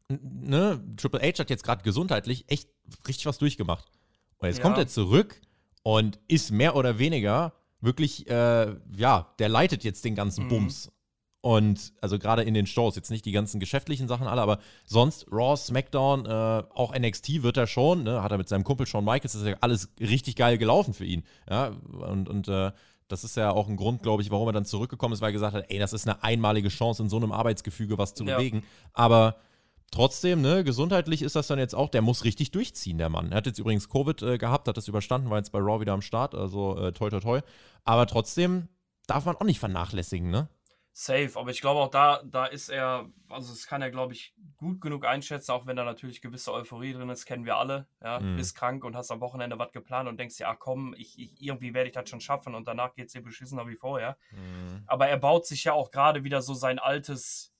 Speaker 1: ne, Triple H hat jetzt gerade gesundheitlich echt richtig was durchgemacht. Und jetzt ja. kommt er zurück und ist mehr oder weniger wirklich, äh, ja, der leitet jetzt den ganzen mhm. Bums. Und also gerade in den Shows, jetzt nicht die ganzen geschäftlichen Sachen alle, aber sonst Raw, SmackDown, äh, auch NXT wird er schon, ne? hat er mit seinem Kumpel Shawn Michaels, das ist ja alles richtig geil gelaufen für ihn. Ja, und, und äh, das ist ja auch ein Grund, glaube ich, warum er dann zurückgekommen ist, weil er gesagt hat, ey, das ist eine einmalige Chance, in so einem Arbeitsgefüge was zu ja. bewegen. Aber trotzdem, ne, gesundheitlich ist das dann jetzt auch, der muss richtig durchziehen, der Mann. Er hat jetzt übrigens Covid äh, gehabt, hat das überstanden, war jetzt bei Raw wieder am Start, also äh, toi toi toi. Aber trotzdem darf man auch nicht vernachlässigen, ne?
Speaker 2: Safe, aber ich glaube auch da, da ist er, also das kann er, glaube ich, gut genug einschätzen, auch wenn da natürlich gewisse Euphorie drin ist, kennen wir alle. Ja, mhm. bist krank und hast am Wochenende was geplant und denkst dir, ach komm, ich, ich irgendwie werde ich das schon schaffen und danach geht es dir beschissener wie vorher. Mhm. Aber er baut sich ja auch gerade wieder so sein altes,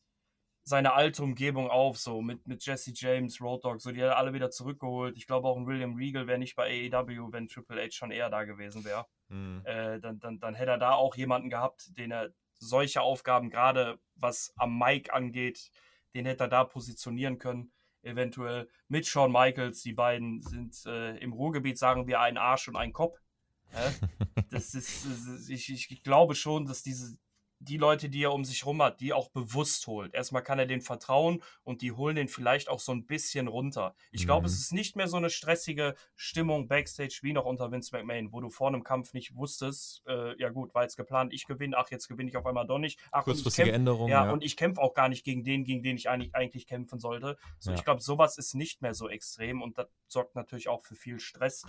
Speaker 2: seine alte Umgebung auf, so mit, mit Jesse James, Road Dogg, so die hat er alle wieder zurückgeholt. Ich glaube auch ein William Regal wäre nicht bei AEW, wenn Triple H schon eher da gewesen wäre. Mhm. Äh, dann, dann, dann hätte er da auch jemanden gehabt, den er solche Aufgaben, gerade was am Mic angeht, den hätte er da positionieren können. Eventuell mit Shawn Michaels. Die beiden sind äh, im Ruhrgebiet, sagen wir, ein Arsch und ein Kopf. Das ist, das ist ich, ich glaube schon, dass diese, die Leute, die er um sich rum hat, die auch bewusst holt. Erstmal kann er den vertrauen und die holen den vielleicht auch so ein bisschen runter. Ich glaube, mhm. es ist nicht mehr so eine stressige Stimmung backstage wie noch unter Vince McMahon, wo du vor einem Kampf nicht wusstest, äh, ja gut, war jetzt geplant, ich gewinne, ach, jetzt gewinne ich auf einmal doch nicht. Ach,
Speaker 1: Kurzfristige Änderungen.
Speaker 2: Ja, ja, und ich kämpfe auch gar nicht gegen den, gegen den ich eigentlich, eigentlich kämpfen sollte. So, ja. ich glaube, sowas ist nicht mehr so extrem und das sorgt natürlich auch für viel Stress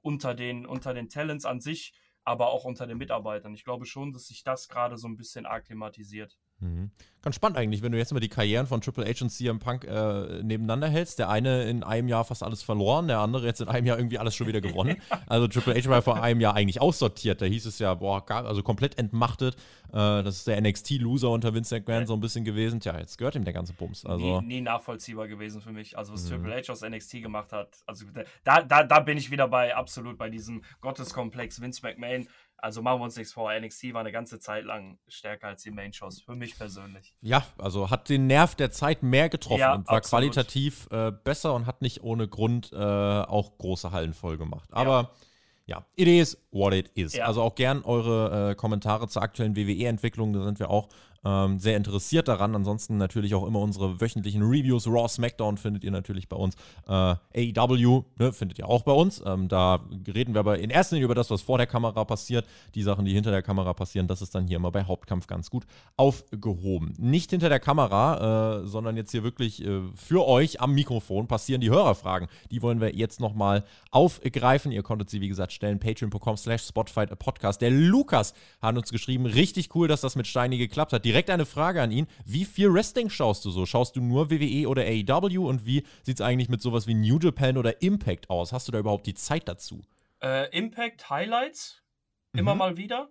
Speaker 2: unter den, unter den Talents an sich aber auch unter den Mitarbeitern. Ich glaube schon, dass sich das gerade so ein bisschen akklimatisiert.
Speaker 1: Mhm. Ganz spannend eigentlich, wenn du jetzt mal die Karrieren von Triple H und CM Punk äh, nebeneinander hältst. Der eine in einem Jahr fast alles verloren, der andere jetzt in einem Jahr irgendwie alles schon wieder gewonnen. also Triple H war vor einem Jahr eigentlich aussortiert. Da hieß es ja, boah, also komplett entmachtet. Äh, das ist der NXT-Loser unter Vince McMahon so ein bisschen gewesen. Tja, jetzt gehört ihm der ganze Bums. Also,
Speaker 2: nie, nie nachvollziehbar gewesen für mich. Also was mhm. Triple H aus NXT gemacht hat, also da, da, da bin ich wieder bei absolut bei diesem Gotteskomplex Vince McMahon also machen wir uns nichts vor, NXT war eine ganze Zeit lang stärker als die Main-Shows, für mich persönlich.
Speaker 1: Ja, also hat den Nerv der Zeit mehr getroffen ja, und war absolut. qualitativ äh, besser und hat nicht ohne Grund äh, auch große Hallen voll gemacht. Aber ja, ja it is what it is. Ja. Also auch gern eure äh, Kommentare zur aktuellen WWE-Entwicklung, da sind wir auch ähm, sehr interessiert daran. Ansonsten natürlich auch immer unsere wöchentlichen Reviews. Raw SmackDown findet ihr natürlich bei uns. Äh, AEW ne, findet ihr auch bei uns. Ähm, da reden wir aber in erster Linie über das, was vor der Kamera passiert. Die Sachen, die hinter der Kamera passieren, das ist dann hier immer bei Hauptkampf ganz gut aufgehoben. Nicht hinter der Kamera, äh, sondern jetzt hier wirklich äh, für euch am Mikrofon passieren die Hörerfragen. Die wollen wir jetzt nochmal aufgreifen. Ihr konntet sie, wie gesagt, stellen. Patreon.com slash Spotify Podcast. Der Lukas hat uns geschrieben, richtig cool, dass das mit Steini geklappt hat. Direkt eine Frage an ihn. Wie viel Wrestling schaust du so? Schaust du nur WWE oder AEW? Und wie sieht es eigentlich mit sowas wie New Japan oder Impact aus? Hast du da überhaupt die Zeit dazu?
Speaker 2: Äh, Impact Highlights. Immer mhm. mal wieder.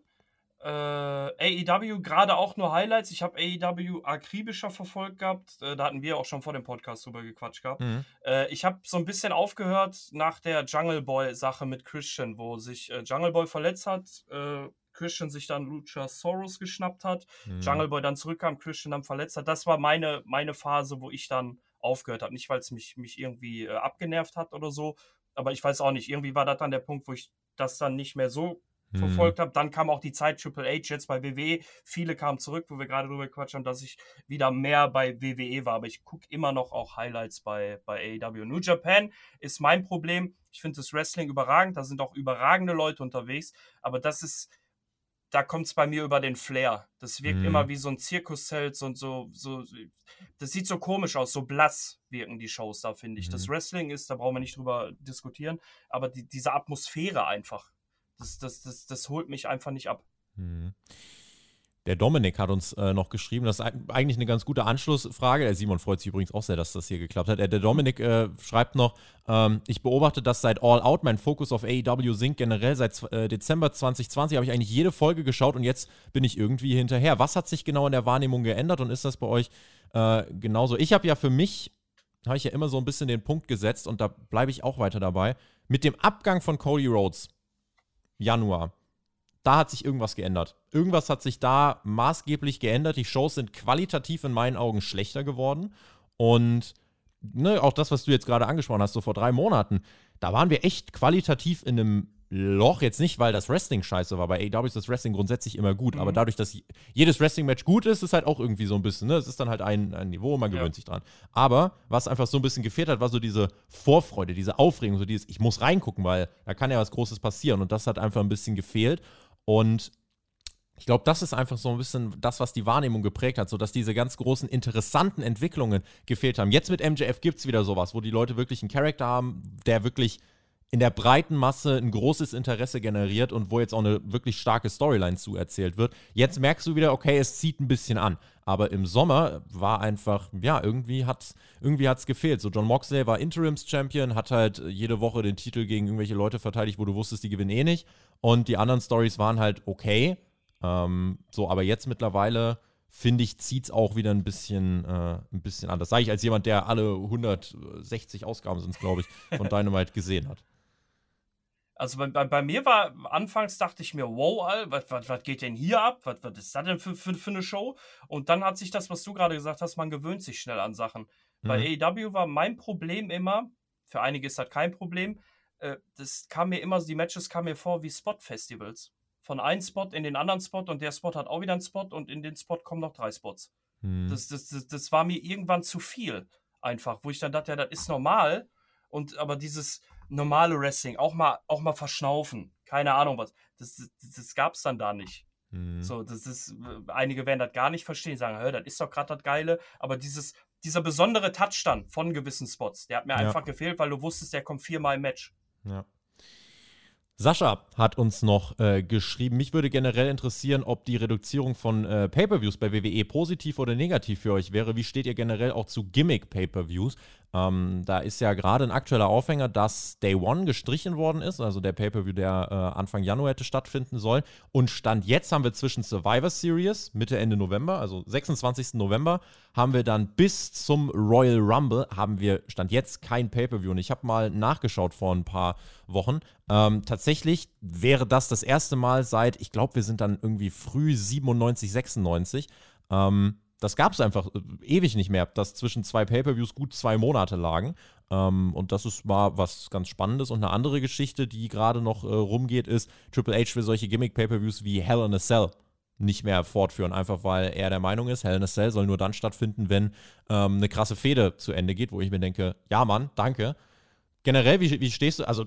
Speaker 2: Äh, AEW gerade auch nur Highlights. Ich habe AEW akribischer verfolgt gehabt. Äh, da hatten wir auch schon vor dem Podcast drüber gequatscht gehabt. Mhm. Äh, ich habe so ein bisschen aufgehört nach der Jungle Boy Sache mit Christian, wo sich äh, Jungle Boy verletzt hat äh, Christian sich dann Lucha Soros geschnappt hat, mhm. Jungle Boy dann zurückkam, Christian dann verletzt hat. Das war meine, meine Phase, wo ich dann aufgehört habe. Nicht, weil es mich, mich irgendwie äh, abgenervt hat oder so, aber ich weiß auch nicht. Irgendwie war das dann der Punkt, wo ich das dann nicht mehr so mhm. verfolgt habe. Dann kam auch die Zeit Triple H jetzt bei WWE. Viele kamen zurück, wo wir gerade drüber gequatscht haben, dass ich wieder mehr bei WWE war. Aber ich gucke immer noch auch Highlights bei, bei AEW. New Japan ist mein Problem. Ich finde das Wrestling überragend. Da sind auch überragende Leute unterwegs. Aber das ist da kommt es bei mir über den Flair. Das wirkt mhm. immer wie so ein Zirkuszelt und so, so, das sieht so komisch aus, so blass wirken die Shows da, finde ich. Mhm. Das Wrestling ist, da brauchen wir nicht drüber diskutieren, aber die, diese Atmosphäre einfach, das, das, das, das holt mich einfach nicht ab. Mhm.
Speaker 1: Der Dominik hat uns äh, noch geschrieben, das ist eigentlich eine ganz gute Anschlussfrage. Der Simon freut sich übrigens auch sehr, dass das hier geklappt hat. Der, der Dominik äh, schreibt noch, ähm, ich beobachte das seit All Out, mein Fokus auf AEW sinkt generell. Seit äh, Dezember 2020 habe ich eigentlich jede Folge geschaut und jetzt bin ich irgendwie hinterher. Was hat sich genau in der Wahrnehmung geändert und ist das bei euch äh, genauso? Ich habe ja für mich, habe ich ja immer so ein bisschen den Punkt gesetzt und da bleibe ich auch weiter dabei. Mit dem Abgang von Cody Rhodes, Januar, da hat sich irgendwas geändert. Irgendwas hat sich da maßgeblich geändert. Die Shows sind qualitativ in meinen Augen schlechter geworden. Und ne, auch das, was du jetzt gerade angesprochen hast, so vor drei Monaten, da waren wir echt qualitativ in einem Loch. Jetzt nicht, weil das Wrestling scheiße war. Bei AEW ist das Wrestling grundsätzlich immer gut. Mhm. Aber dadurch, dass jedes Wrestling-Match gut ist, ist halt auch irgendwie so ein bisschen, ne? Es ist dann halt ein, ein Niveau, man gewöhnt ja. sich dran. Aber was einfach so ein bisschen gefehlt hat, war so diese Vorfreude, diese Aufregung, so dieses, ich muss reingucken, weil da kann ja was Großes passieren. Und das hat einfach ein bisschen gefehlt. Und ich glaube, das ist einfach so ein bisschen das, was die Wahrnehmung geprägt hat, so dass diese ganz großen, interessanten Entwicklungen gefehlt haben. Jetzt mit MJF gibt es wieder sowas, wo die Leute wirklich einen Charakter haben, der wirklich in der breiten Masse ein großes Interesse generiert und wo jetzt auch eine wirklich starke Storyline zu erzählt wird. Jetzt merkst du wieder, okay, es zieht ein bisschen an. Aber im Sommer war einfach, ja, irgendwie hat irgendwie hat's gefehlt. So John Moxley war Interims-Champion, hat halt jede Woche den Titel gegen irgendwelche Leute verteidigt, wo du wusstest, die gewinnen eh nicht. Und die anderen Stories waren halt okay. Ähm, so, aber jetzt mittlerweile finde ich, zieht es auch wieder ein bisschen, äh, ein bisschen an. Das sage ich als jemand, der alle 160 Ausgaben sind, glaube ich, von Dynamite gesehen hat.
Speaker 2: Also bei, bei, bei, mir war, anfangs dachte ich mir, wow, Al, was, geht denn hier ab? Was, was ist das denn für, für, für eine Show? Und dann hat sich das, was du gerade gesagt hast, man gewöhnt sich schnell an Sachen. Mhm. Bei AEW war mein Problem immer, für einige ist das kein Problem, äh, das kam mir immer, die Matches kamen mir vor wie Spot-Festivals. Von einem Spot in den anderen Spot und der Spot hat auch wieder einen Spot und in den Spot kommen noch drei Spots. Mhm. Das, das, das, das war mir irgendwann zu viel einfach, wo ich dann dachte, ja, das ist normal. Und aber dieses normale Wrestling, auch mal, auch mal verschnaufen, keine Ahnung was, das, das, das gab es dann da nicht. Mhm. So, das ist, einige werden das gar nicht verstehen, sagen, hör, das ist doch gerade das Geile, aber dieses, dieser besondere Touch dann von gewissen Spots, der hat mir ja. einfach gefehlt, weil du wusstest, der kommt viermal im Match.
Speaker 1: Ja. Sascha hat uns noch äh, geschrieben, mich würde generell interessieren, ob die Reduzierung von äh, Pay-per-Views bei WWE positiv oder negativ für euch wäre. Wie steht ihr generell auch zu Gimmick-Pay-per-Views? Ähm, da ist ja gerade ein aktueller Aufhänger, dass Day One gestrichen worden ist, also der Pay-per-View, der äh, Anfang Januar hätte stattfinden sollen. Und Stand jetzt haben wir zwischen Survivor Series, Mitte, Ende November, also 26. November, haben wir dann bis zum Royal Rumble, haben wir Stand jetzt kein Pay-per-View. Und ich habe mal nachgeschaut vor ein paar Wochen. Ähm, tatsächlich wäre das das erste Mal seit, ich glaube, wir sind dann irgendwie früh 97, 96. Ähm, das gab es einfach äh, ewig nicht mehr, dass zwischen zwei Pay-per-Views gut zwei Monate lagen. Ähm, und das ist mal was ganz Spannendes. Und eine andere Geschichte, die gerade noch äh, rumgeht, ist, Triple H will solche Gimmick-Pay-per-Views wie Hell in a Cell nicht mehr fortführen, einfach weil er der Meinung ist, Hell in a Cell soll nur dann stattfinden, wenn ähm, eine krasse Fehde zu Ende geht, wo ich mir denke, ja Mann, danke. Generell, wie, wie stehst du, also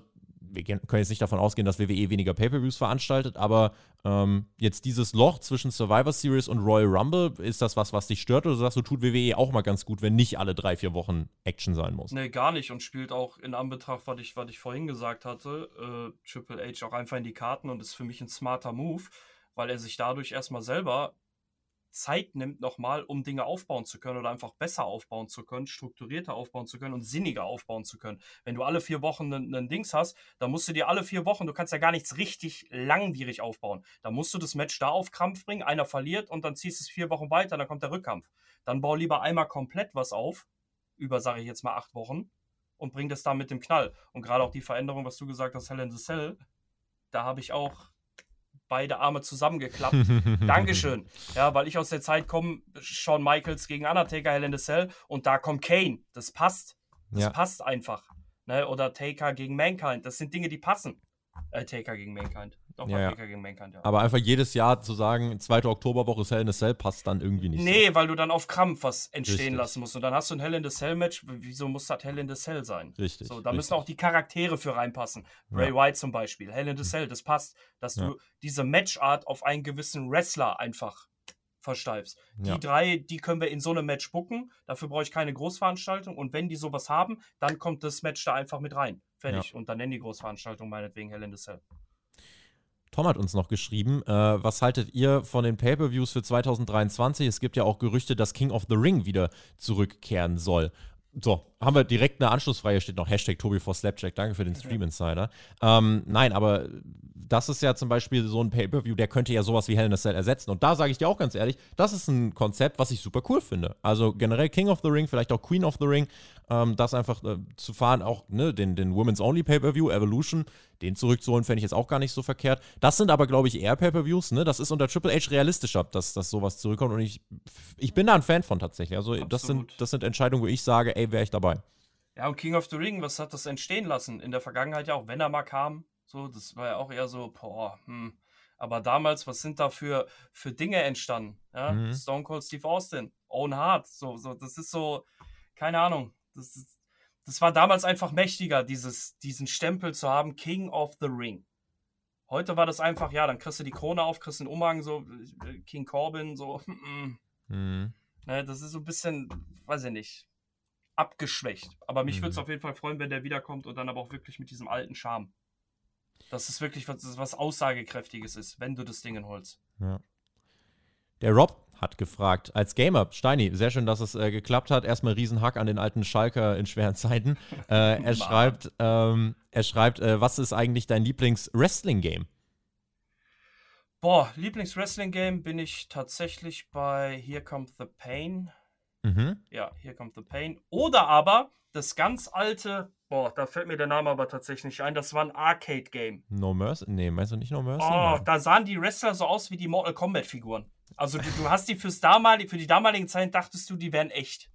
Speaker 1: wir können jetzt nicht davon ausgehen, dass WWE weniger Pay-per-Views veranstaltet, aber ähm, jetzt dieses Loch zwischen Survivor Series und Royal Rumble, ist das was, was dich stört oder sagst du, tut WWE auch mal ganz gut, wenn nicht alle drei, vier Wochen Action sein muss?
Speaker 2: Nee, gar nicht und spielt auch in Anbetracht, was ich, was ich vorhin gesagt hatte, äh, Triple H auch einfach in die Karten und ist für mich ein smarter Move, weil er sich dadurch erstmal selber Zeit nimmt nochmal, um Dinge aufbauen zu können oder einfach besser aufbauen zu können, strukturierter aufbauen zu können und sinniger aufbauen zu können. Wenn du alle vier Wochen einen Dings hast, dann musst du dir alle vier Wochen, du kannst ja gar nichts richtig langwierig aufbauen. Da musst du das Match da auf Krampf bringen, einer verliert und dann ziehst du es vier Wochen weiter, dann kommt der Rückkampf. Dann bau lieber einmal komplett was auf, über, sage ich jetzt mal, acht Wochen und bring das da mit dem Knall. Und gerade auch die Veränderung, was du gesagt hast, Hell in the Cell, da habe ich auch beide Arme zusammengeklappt. Dankeschön. Ja, weil ich aus der Zeit komme, Shawn Michaels gegen Undertaker, Hell in the Cell und da kommt Kane. Das passt. Das ja. passt einfach. Ne? Oder Taker gegen Mankind. Das sind Dinge, die passen. Äh, Taker gegen Mankind.
Speaker 1: Doch, ja, ja. gegen Mankind, ja. Aber einfach jedes Jahr zu sagen, zweite Oktoberwoche ist Hell in a Cell, passt dann irgendwie nicht.
Speaker 2: Nee, so. weil du dann auf Krampf was entstehen Richtig. lassen musst. Und dann hast du ein Hell in the Cell Match. Wieso muss das Hell in the Cell sein?
Speaker 1: Richtig.
Speaker 2: So, da
Speaker 1: richtig.
Speaker 2: müssen auch die Charaktere für reinpassen. Bray ja. White zum Beispiel. Hell in the Cell, das passt. Dass du diese Matchart auf einen gewissen Wrestler einfach versteifst. Die drei, die können wir in so einem Match bucken. Dafür brauche ich keine Großveranstaltung. Und wenn die sowas haben, dann kommt das Match da einfach mit rein. Fertig. Und dann nennen die Großveranstaltung meinetwegen Hell in the Cell.
Speaker 1: Tom hat uns noch geschrieben, äh, was haltet ihr von den Pay-per-Views für 2023? Es gibt ja auch Gerüchte, dass King of the Ring wieder zurückkehren soll. So, haben wir direkt eine Anschlussfrage, steht noch Hashtag Tobi for Slapjack, danke für den Stream Insider. Ähm, nein, aber das ist ja zum Beispiel so ein Pay-Per-View, der könnte ja sowas wie Hell in a Cell ersetzen. Und da sage ich dir auch ganz ehrlich, das ist ein Konzept, was ich super cool finde. Also generell King of the Ring, vielleicht auch Queen of the Ring, ähm, das einfach äh, zu fahren, auch ne, den, den Women's Only Pay-Per-View, Evolution, den zurückzuholen, fände ich jetzt auch gar nicht so verkehrt. Das sind aber, glaube ich, eher Pay-Per-Views, ne? Das ist unter Triple H realistischer, dass, dass sowas zurückkommt. Und ich, ich bin da ein Fan von tatsächlich. Also das sind, das sind Entscheidungen, wo ich sage, ey, wäre ich dabei.
Speaker 2: Ja, und King of the Ring, was hat das entstehen lassen? In der Vergangenheit ja auch, wenn er mal kam, so, das war ja auch eher so, boah, hm. Aber damals, was sind da für, für Dinge entstanden? Ja? Mhm. Stone Cold Steve Austin, Owen Hart, so, so, das ist so, keine Ahnung. Das, ist, das war damals einfach mächtiger, dieses, diesen Stempel zu haben, King of the Ring. Heute war das einfach, ja, dann kriegst du die Krone auf, kriegst den Umhang, so äh, King Corbin, so. Mhm. Ne, das ist so ein bisschen, weiß ich nicht, abgeschwächt. Aber mich mhm. würde es auf jeden Fall freuen, wenn der wiederkommt und dann aber auch wirklich mit diesem alten Charme. Dass es wirklich was, was Aussagekräftiges ist, wenn du das Ding holst.
Speaker 1: Ja. Der Rob hat gefragt, als Gamer, Steini, sehr schön, dass es äh, geklappt hat. Erstmal Riesenhack an den alten Schalker in schweren Zeiten. Äh, er, schreibt, ähm, er schreibt, äh, was ist eigentlich dein Lieblings-Wrestling-Game?
Speaker 2: Boah, Lieblings-Wrestling-Game bin ich tatsächlich bei Here Comes the Pain.
Speaker 1: Mhm.
Speaker 2: Ja, Here Comes the Pain. Oder aber das ganz alte, boah, da fällt mir der Name aber tatsächlich nicht ein, das war ein Arcade-Game.
Speaker 1: No Mercy? Nee, meinst du nicht No Mercy?
Speaker 2: Oh,
Speaker 1: Nein.
Speaker 2: da sahen die Wrestler so aus wie die Mortal Kombat-Figuren. Also du, du hast die fürs damalige, für die damaligen Zeiten dachtest du, die wären echt.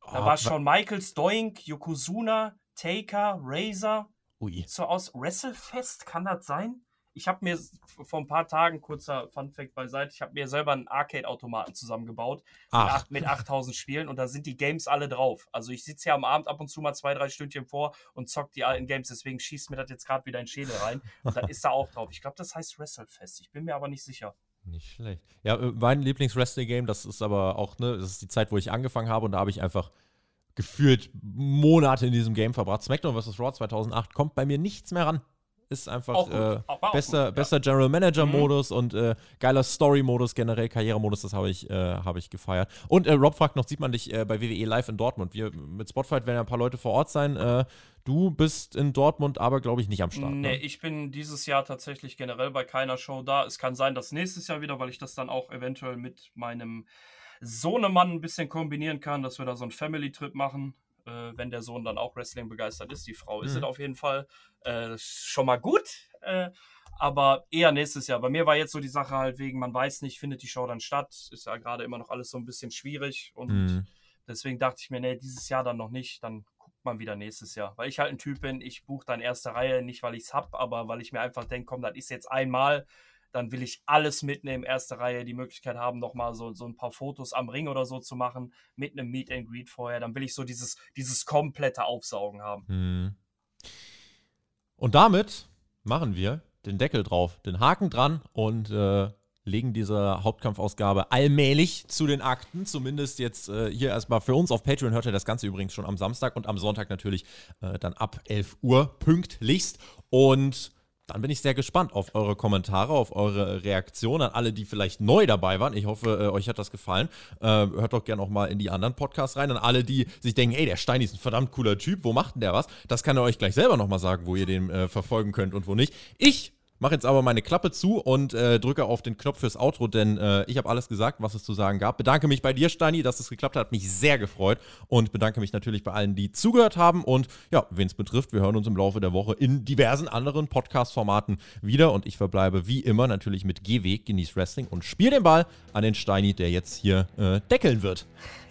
Speaker 2: Da
Speaker 1: Oh,
Speaker 2: war
Speaker 1: wa-
Speaker 2: schon Michaels, Doink, Yokozuna, Taker, Razor.
Speaker 1: Ui.
Speaker 2: so aus Wrestlefest, kann das sein? Ich habe mir vor ein paar Tagen, kurzer Funfact beiseite, ich habe mir selber einen Arcade-Automaten zusammengebaut mit,
Speaker 1: Ach,
Speaker 2: mit 8000 Spielen und da sind die Games alle drauf. Also ich sitze ja am Abend ab und zu mal zwei, drei Stündchen vor und zock die alten Games, deswegen schießt mir das jetzt gerade wieder in den Schädel rein. Und das ist da auch drauf. Ich glaube, das heißt Wrestlefest. Ich bin mir aber nicht sicher.
Speaker 1: Nicht schlecht. Ja, äh, mein Lieblings-Wrestling-Game, das ist aber auch, ne, das ist die Zeit, wo ich angefangen habe und da habe ich einfach gefühlt Monate in diesem Game verbracht. SmackDown vs. Raw 2008 kommt bei mir nichts mehr ran. Ist einfach
Speaker 2: Auch
Speaker 1: äh,
Speaker 2: auch
Speaker 1: bester,
Speaker 2: gut, ja.
Speaker 1: bester General Manager
Speaker 2: Mhm.
Speaker 1: Modus und äh, geiler Story Modus generell Karrieremodus, das habe ich, äh, habe ich gefeiert. Und äh, Rob fragt noch, sieht man dich äh, bei WWE live in Dortmund? Wir mit Spotfight werden ja ein paar Leute vor Ort sein. Äh, du bist in Dortmund, aber glaube ich nicht am Start.
Speaker 2: Nee,
Speaker 1: Ne?
Speaker 2: ich bin dieses Jahr tatsächlich generell bei keiner Show da. Es kann sein, dass nächstes Jahr wieder, weil ich das dann auch eventuell mit meinem Sohnemann ein bisschen kombinieren kann, dass wir da so einen Family-Trip machen, äh, wenn der Sohn dann auch Wrestling begeistert ist. Die Frau ist
Speaker 1: Mhm.
Speaker 2: es auf jeden Fall. Äh, schon mal gut. Äh, aber eher nächstes Jahr. Bei mir war jetzt so die Sache halt wegen, man weiß nicht, findet die Show dann statt. Ist ja gerade immer noch alles so ein bisschen schwierig und
Speaker 1: Mhm.
Speaker 2: Deswegen dachte ich mir, nee, dieses Jahr dann noch nicht, dann guckt man wieder nächstes Jahr. Weil ich halt ein Typ bin, ich buche dann erste Reihe, nicht weil ich es hab, aber weil ich mir einfach denke, komm, das ist jetzt einmal, dann will ich alles mitnehmen, erste Reihe, die Möglichkeit haben, nochmal so, so ein paar Fotos am Ring oder so zu machen, mit einem Meet and Greet vorher, dann will ich so dieses, dieses komplette Aufsaugen haben.
Speaker 1: Mhm. Und damit machen wir den Deckel drauf, den Haken dran und äh, legen diese Hauptkampfausgabe allmählich zu den Akten. Zumindest jetzt äh, hier erstmal für uns auf Patreon hört ihr das Ganze übrigens schon am Samstag und am Sonntag natürlich äh, dann ab 11 Uhr pünktlichst. Und dann bin ich sehr gespannt auf eure Kommentare, auf eure Reaktion an alle, die vielleicht neu dabei waren. Ich hoffe, äh, euch hat das gefallen. Äh, hört doch gerne auch mal in die anderen Podcasts rein. An alle, die sich denken, ey, der Steini ist ein verdammt cooler Typ, wo macht denn der was? Das kann er euch gleich selber nochmal sagen, wo ihr den äh, verfolgen könnt und wo nicht. Ich mache jetzt aber meine Klappe zu und äh, drücke auf den Knopf fürs Outro, denn äh, ich habe alles gesagt, was es zu sagen gab. Bedanke mich bei dir, Steini, dass es geklappt hat. Hat mich sehr gefreut und bedanke mich natürlich bei allen, die zugehört haben. Und ja, wen es betrifft, wir hören uns im Laufe der Woche in diversen anderen Podcast-Formaten wieder. Und ich verbleibe wie immer natürlich mit Geh-Weg, genieß Wrestling und spiel den Ball an den Steini, der jetzt hier äh, deckeln wird.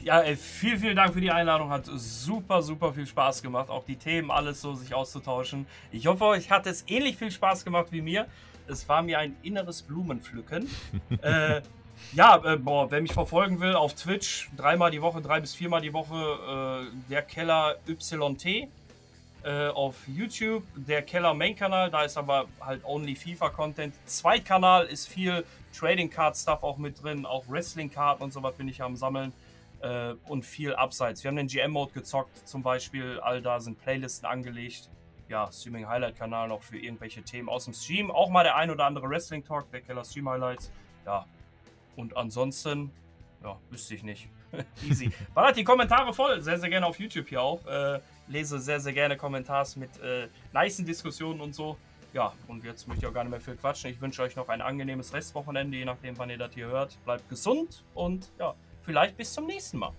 Speaker 2: Ja, ey, vielen, vielen Dank für die Einladung. Hat super, super viel Spaß gemacht. Auch die Themen, alles so sich auszutauschen. Ich hoffe, euch hat es ähnlich viel Spaß gemacht wie mir. Es war mir ein inneres Blumenpflücken. äh, ja, äh, boah, wer mich verfolgen will, auf Twitch dreimal die Woche, drei bis viermal die Woche, äh, der Keller YT. Äh, auf YouTube, der Keller Main-Kanal, da ist aber halt only FIFA-Content. Zweitkanal ist viel Trading Card Stuff auch mit drin, auch Wrestling-Karten und sowas bin ich am Sammeln äh, und viel Abseits. Wir haben den GM-Mode gezockt, zum Beispiel. All da sind Playlisten angelegt. Ja, Streaming Highlight-Kanal noch für irgendwelche Themen aus dem Stream. Auch mal der ein oder andere Wrestling-Talk, der Keller Stream Highlights. Ja, und ansonsten, ja, wüsste ich nicht. Easy. Ballert die Kommentare voll. Sehr, sehr gerne auf YouTube hier auch. Äh, lese sehr, sehr gerne Kommentars mit äh, nicen Diskussionen und so. Ja, und jetzt möchte ich auch gar nicht mehr viel quatschen. Ich wünsche euch noch ein angenehmes Restwochenende, je nachdem, wann ihr das hier hört. Bleibt gesund und ja, vielleicht bis zum nächsten Mal.